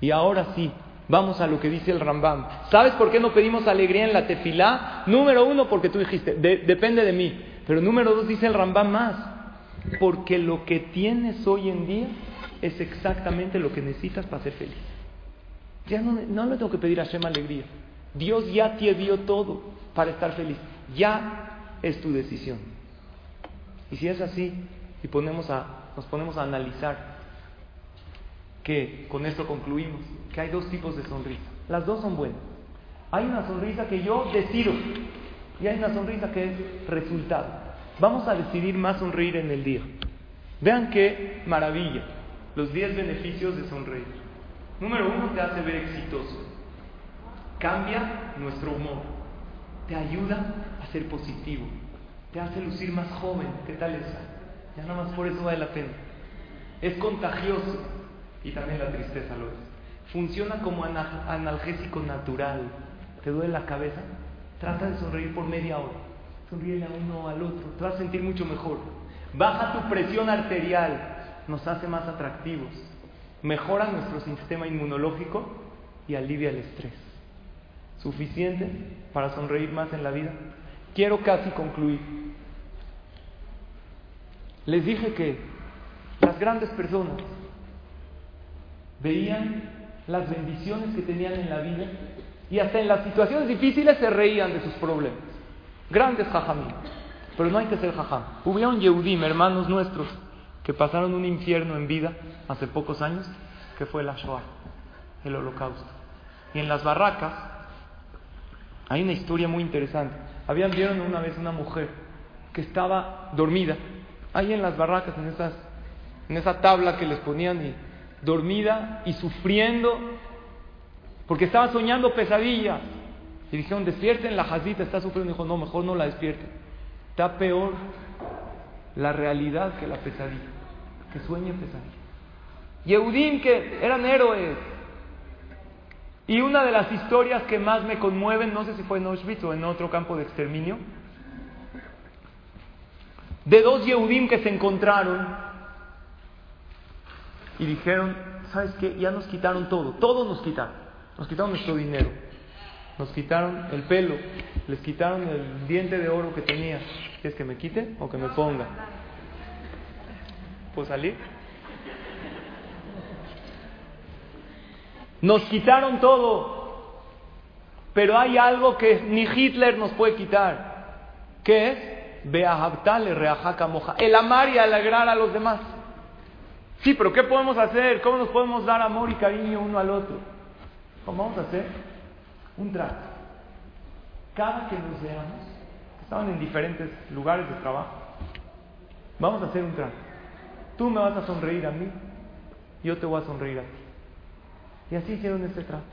Y ahora sí, vamos a lo que dice el Rambam. ¿Sabes por qué no pedimos alegría en la tefilá? Número uno, porque tú dijiste, depende de mí. Pero número dos, dice el Rambam más. Porque lo que tienes hoy en día es exactamente lo que necesitas para ser feliz. Ya no, no le tengo que pedir a Hashem alegría. Dios ya te dio todo para estar feliz. Ya es tu decisión. Y si es así, y ponemos a, nos ponemos a analizar, que con esto concluimos, que hay dos tipos de sonrisa. Las dos son buenas. Hay una sonrisa que yo decido y hay una sonrisa que es resultado. Vamos a decidir más sonreír en el día. Vean qué maravilla, los 10 beneficios de sonreír. Número uno, te hace ver exitoso. Cambia nuestro humor. Te ayuda a ser positivo. Te hace lucir más joven. ¿Qué tal esa? Ya nada más por eso vale la pena. Es contagioso y también la tristeza lo es. Funciona como analgésico natural. ¿Te duele la cabeza? Trata de sonreír por media hora. Sonríele a uno al otro. Te vas a sentir mucho mejor. Baja tu presión arterial. Nos hace más atractivos. Mejora nuestro sistema inmunológico y alivia el estrés. ¿Suficiente para sonreír más en la vida? Quiero casi concluir. Les dije que las grandes personas veían las bendiciones que tenían en la vida y hasta en las situaciones difíciles se reían de sus problemas. Grandes jajamí. Pero no hay que ser jajam. Hubieron Yehudim, hermanos nuestros, que pasaron un infierno en vida hace pocos años, que fue la Shoah, el holocausto. Y en las barracas hay una historia muy interesante. Habían vieron una vez una mujer que estaba dormida, ahí en las barracas, en, en esa tabla que les ponían, y, dormida y sufriendo, porque estaba soñando pesadillas. Y dijeron, despierten, la jazita está sufriendo. dijo, no, mejor no la despierten. Está peor la realidad que la pesadilla. Que sueñe pesadilla. Yehudim que eran héroes. Y una de las historias que más me conmueven, no sé si fue en Auschwitz o en otro campo de exterminio, de dos Yehudim que se encontraron y dijeron, ¿sabes qué? Ya nos quitaron todo, todo nos quitaron. Nos quitaron nuestro dinero, nos quitaron el pelo, les quitaron el diente de oro que tenía. ¿Quieres que me quite o que me ponga? ¿Puedo salir? Nos quitaron todo, pero hay algo que ni Hitler nos puede quitar. ¿Qué es? moja. El amar y alegrar a los demás. Sí, pero ¿qué podemos hacer? ¿Cómo nos podemos dar amor y cariño uno al otro? ¿Cómo vamos a hacer? Un trato. Cada que nos veamos, estaban en diferentes lugares de trabajo, vamos a hacer un trato. Tú me vas a sonreír a mí, yo te voy a sonreír a ti. Y así hicieron este trato.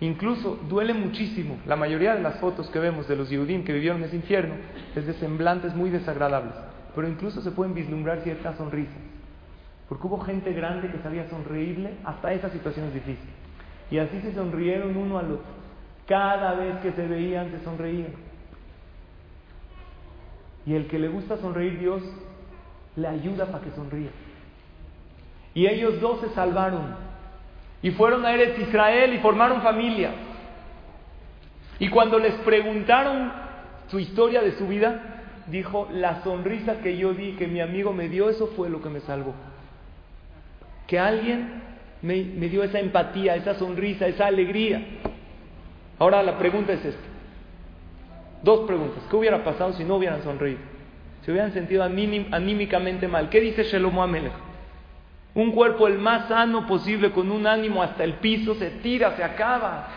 Incluso duele muchísimo. La mayoría de las fotos que vemos de los Yehudim que vivieron ese infierno es de semblantes muy desagradables. Pero incluso se pueden vislumbrar ciertas sonrisas. Porque hubo gente grande que sabía sonreírle hasta esas situaciones difíciles. Y así se sonrieron uno al otro. Cada vez que se veían, se sonreían. Y el que le gusta sonreír, Dios le ayuda para que sonría. Y ellos dos se salvaron y fueron a Eretz Israel y formaron familia. Y cuando les preguntaron su historia de su vida, dijo, la sonrisa que yo di, que mi amigo me dio, eso fue lo que me salvó. Que alguien me, dio esa empatía, esa sonrisa, esa alegría. Ahora la pregunta es esta. Dos preguntas. ¿Qué hubiera pasado si no hubieran sonreído? Si hubieran sentido anímicamente mal. ¿Qué dice Shelomo Amelech? Un cuerpo el más sano posible, con un ánimo hasta el piso, se tira, se acaba.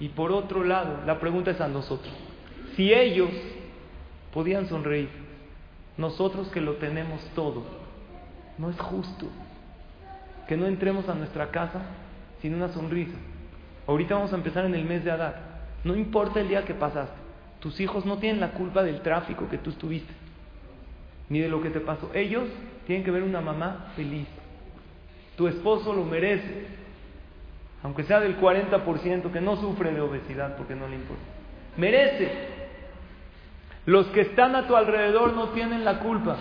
Y por otro lado, la pregunta es a nosotros. Si ellos podían sonreír, nosotros que lo tenemos todo, no es justo que no entremos a nuestra casa sin una sonrisa. Ahorita vamos a empezar en el mes de Adar. No importa el día que pasaste. Tus hijos no tienen la culpa del tráfico que tú estuviste, ni de lo que te pasó. Ellos tienen que ver una mamá feliz. Tu esposo lo merece, aunque sea del 40% que no sufre de obesidad porque no le importa. Merece. Los que están a tu alrededor no tienen la culpa.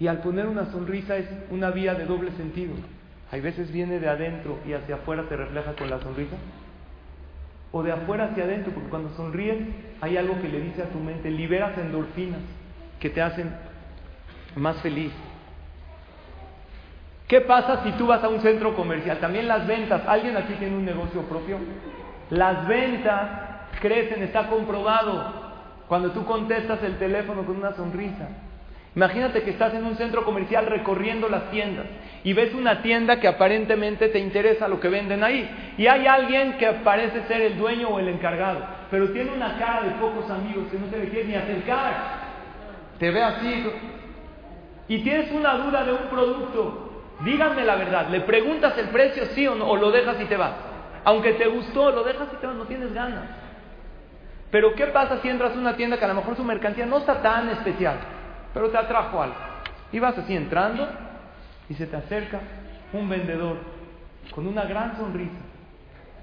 Y al poner una sonrisa es una vía de doble sentido. Hay veces viene de adentro y hacia afuera te refleja con la sonrisa. O de afuera hacia adentro, porque cuando sonríes hay algo que le dice a tu mente, liberas endorfinas que te hacen más feliz. ¿Qué pasa si tú vas a un centro comercial? También las ventas. ¿Alguien aquí tiene un negocio propio? Las ventas crecen, está comprobado. Cuando tú contestas el teléfono con una sonrisa. Imagínate que estás en un centro comercial recorriendo las tiendas y ves una tienda que aparentemente te interesa lo que venden ahí. Y hay alguien que parece ser el dueño o el encargado, pero tiene una cara de pocos amigos que no te le quieres ni acercar. te ve así. Y tienes una duda de un producto, díganme la verdad, ¿le preguntas el precio sí o no? ¿O lo dejas y te vas? Aunque te gustó, lo dejas y te vas, no tienes ganas. Pero ¿qué pasa si entras a una tienda que a lo mejor su mercancía no está tan especial, pero te atrajo algo? Y vas así entrando y se te acerca un vendedor con una gran sonrisa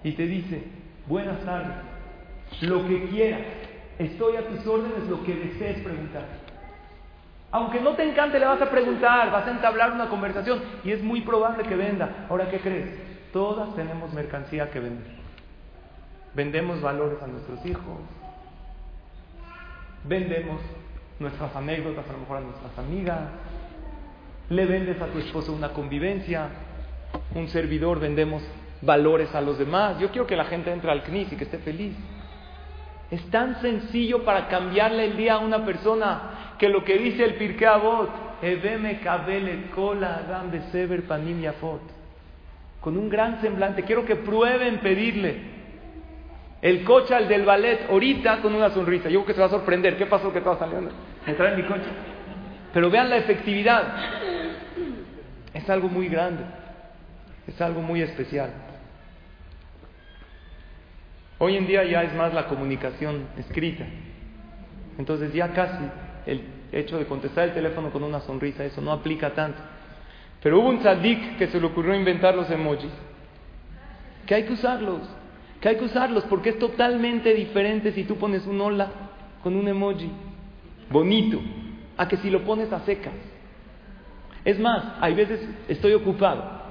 y te dice, buenas tardes, lo que quieras, estoy a tus órdenes, lo que desees preguntar. Aunque no te encante, le vas a preguntar, vas a entablar una conversación y es muy probable que venda. Ahora, ¿qué crees? Todas tenemos mercancía que vender. Vendemos valores a nuestros hijos, vendemos nuestras anécdotas a lo mejor a nuestras amigas, le vendes a tu esposo una convivencia, un servidor vendemos valores a los demás. Yo quiero que la gente entre al CNIS y que esté feliz. Es tan sencillo para cambiarle el día a una persona que lo que dice el Pirkei Avot, con un gran semblante. Quiero que prueben pedirle el coche al del ballet ahorita con una sonrisa. Yo creo que se va a sorprender. ¿Qué pasó que estaba saliendo? Entrar en mi coche. Pero vean la efectividad. Es algo muy grande. Es algo muy especial. Hoy en día ya es más la comunicación escrita. Entonces ya casi el hecho de contestar el teléfono con una sonrisa, eso no aplica tanto. Pero hubo un tzadik que se le ocurrió inventar los emojis, que hay que usarlos, que hay que usarlos porque es totalmente diferente si tú pones un hola con un emoji bonito, a que si lo pones a secas. Es más, hay veces estoy ocupado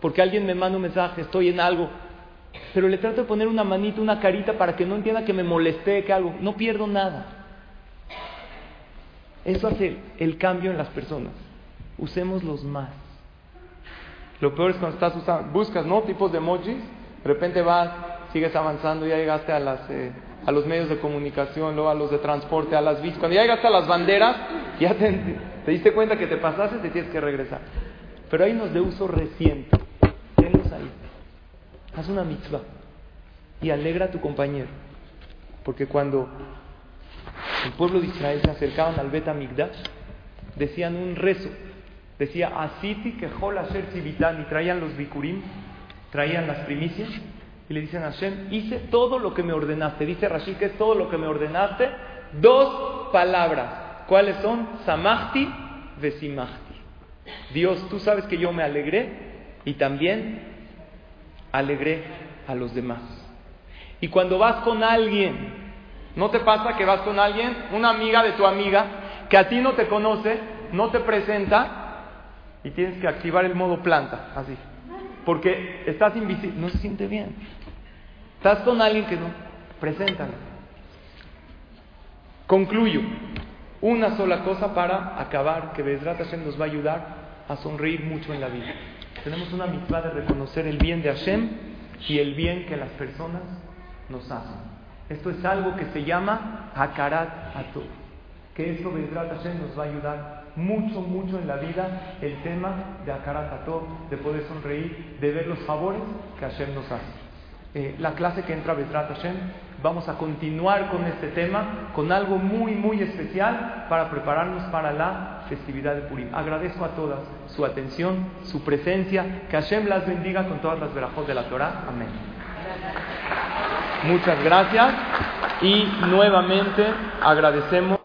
porque alguien me manda un mensaje, estoy en algo, pero le trato de poner una manita, una carita para que no entienda que me molesté, que algo. No pierdo nada. Eso hace el cambio en las personas. Usémoslos más. Lo peor es cuando estás usando, buscas, ¿no? Tipos de emojis, de repente vas, sigues avanzando, ya llegaste a, las, eh, a los medios de comunicación, luego a los de transporte, a las vistas. Cuando ya llegaste a las banderas, ya te, te diste cuenta que te pasaste, te tienes que regresar. Pero hay unos de uso reciente. Haz una mitzvah y alegra a tu compañero. Porque cuando el pueblo de Israel se acercaban al Bet Amigdash, decían un rezo. Decía, Asiti que Asher y traían los bikurim, traían las primicias, y le dicen a Hashem, hice todo lo que me ordenaste. Dice Rashid que es todo lo que me ordenaste. Dos palabras. ¿Cuáles son? Samachti, Vesimachti. Dios, tú sabes que yo me alegré y también alegré a los demás. Y cuando vas con alguien, ¿no te pasa que vas con alguien, una amiga de tu amiga, que a ti no te conoce, no te presenta y tienes que activar el modo planta, así? Porque estás invisible, no se siente bien. Estás con alguien que no, preséntalo. Concluyo. Una sola cosa para acabar, que Bezrat Hashem nos va a ayudar a sonreír mucho en la vida. Tenemos una mitad de reconocer el bien de Hashem y el bien que las personas nos hacen. Esto es algo que se llama Hakarat Ato. Que esto Bezrat Hashem nos va a ayudar mucho, mucho en la vida el tema de Hakarat Ato, de poder sonreír, de ver los favores que Hashem nos hace. Eh, la clase que entra Bezrat Hashem, vamos a continuar con este tema, con algo muy, muy especial para prepararnos para la festividad de Purim. Agradezco a todas su atención, su presencia, que Hashem las bendiga con todas las verajos de la Torah. Amén. Muchas gracias y nuevamente agradecemos.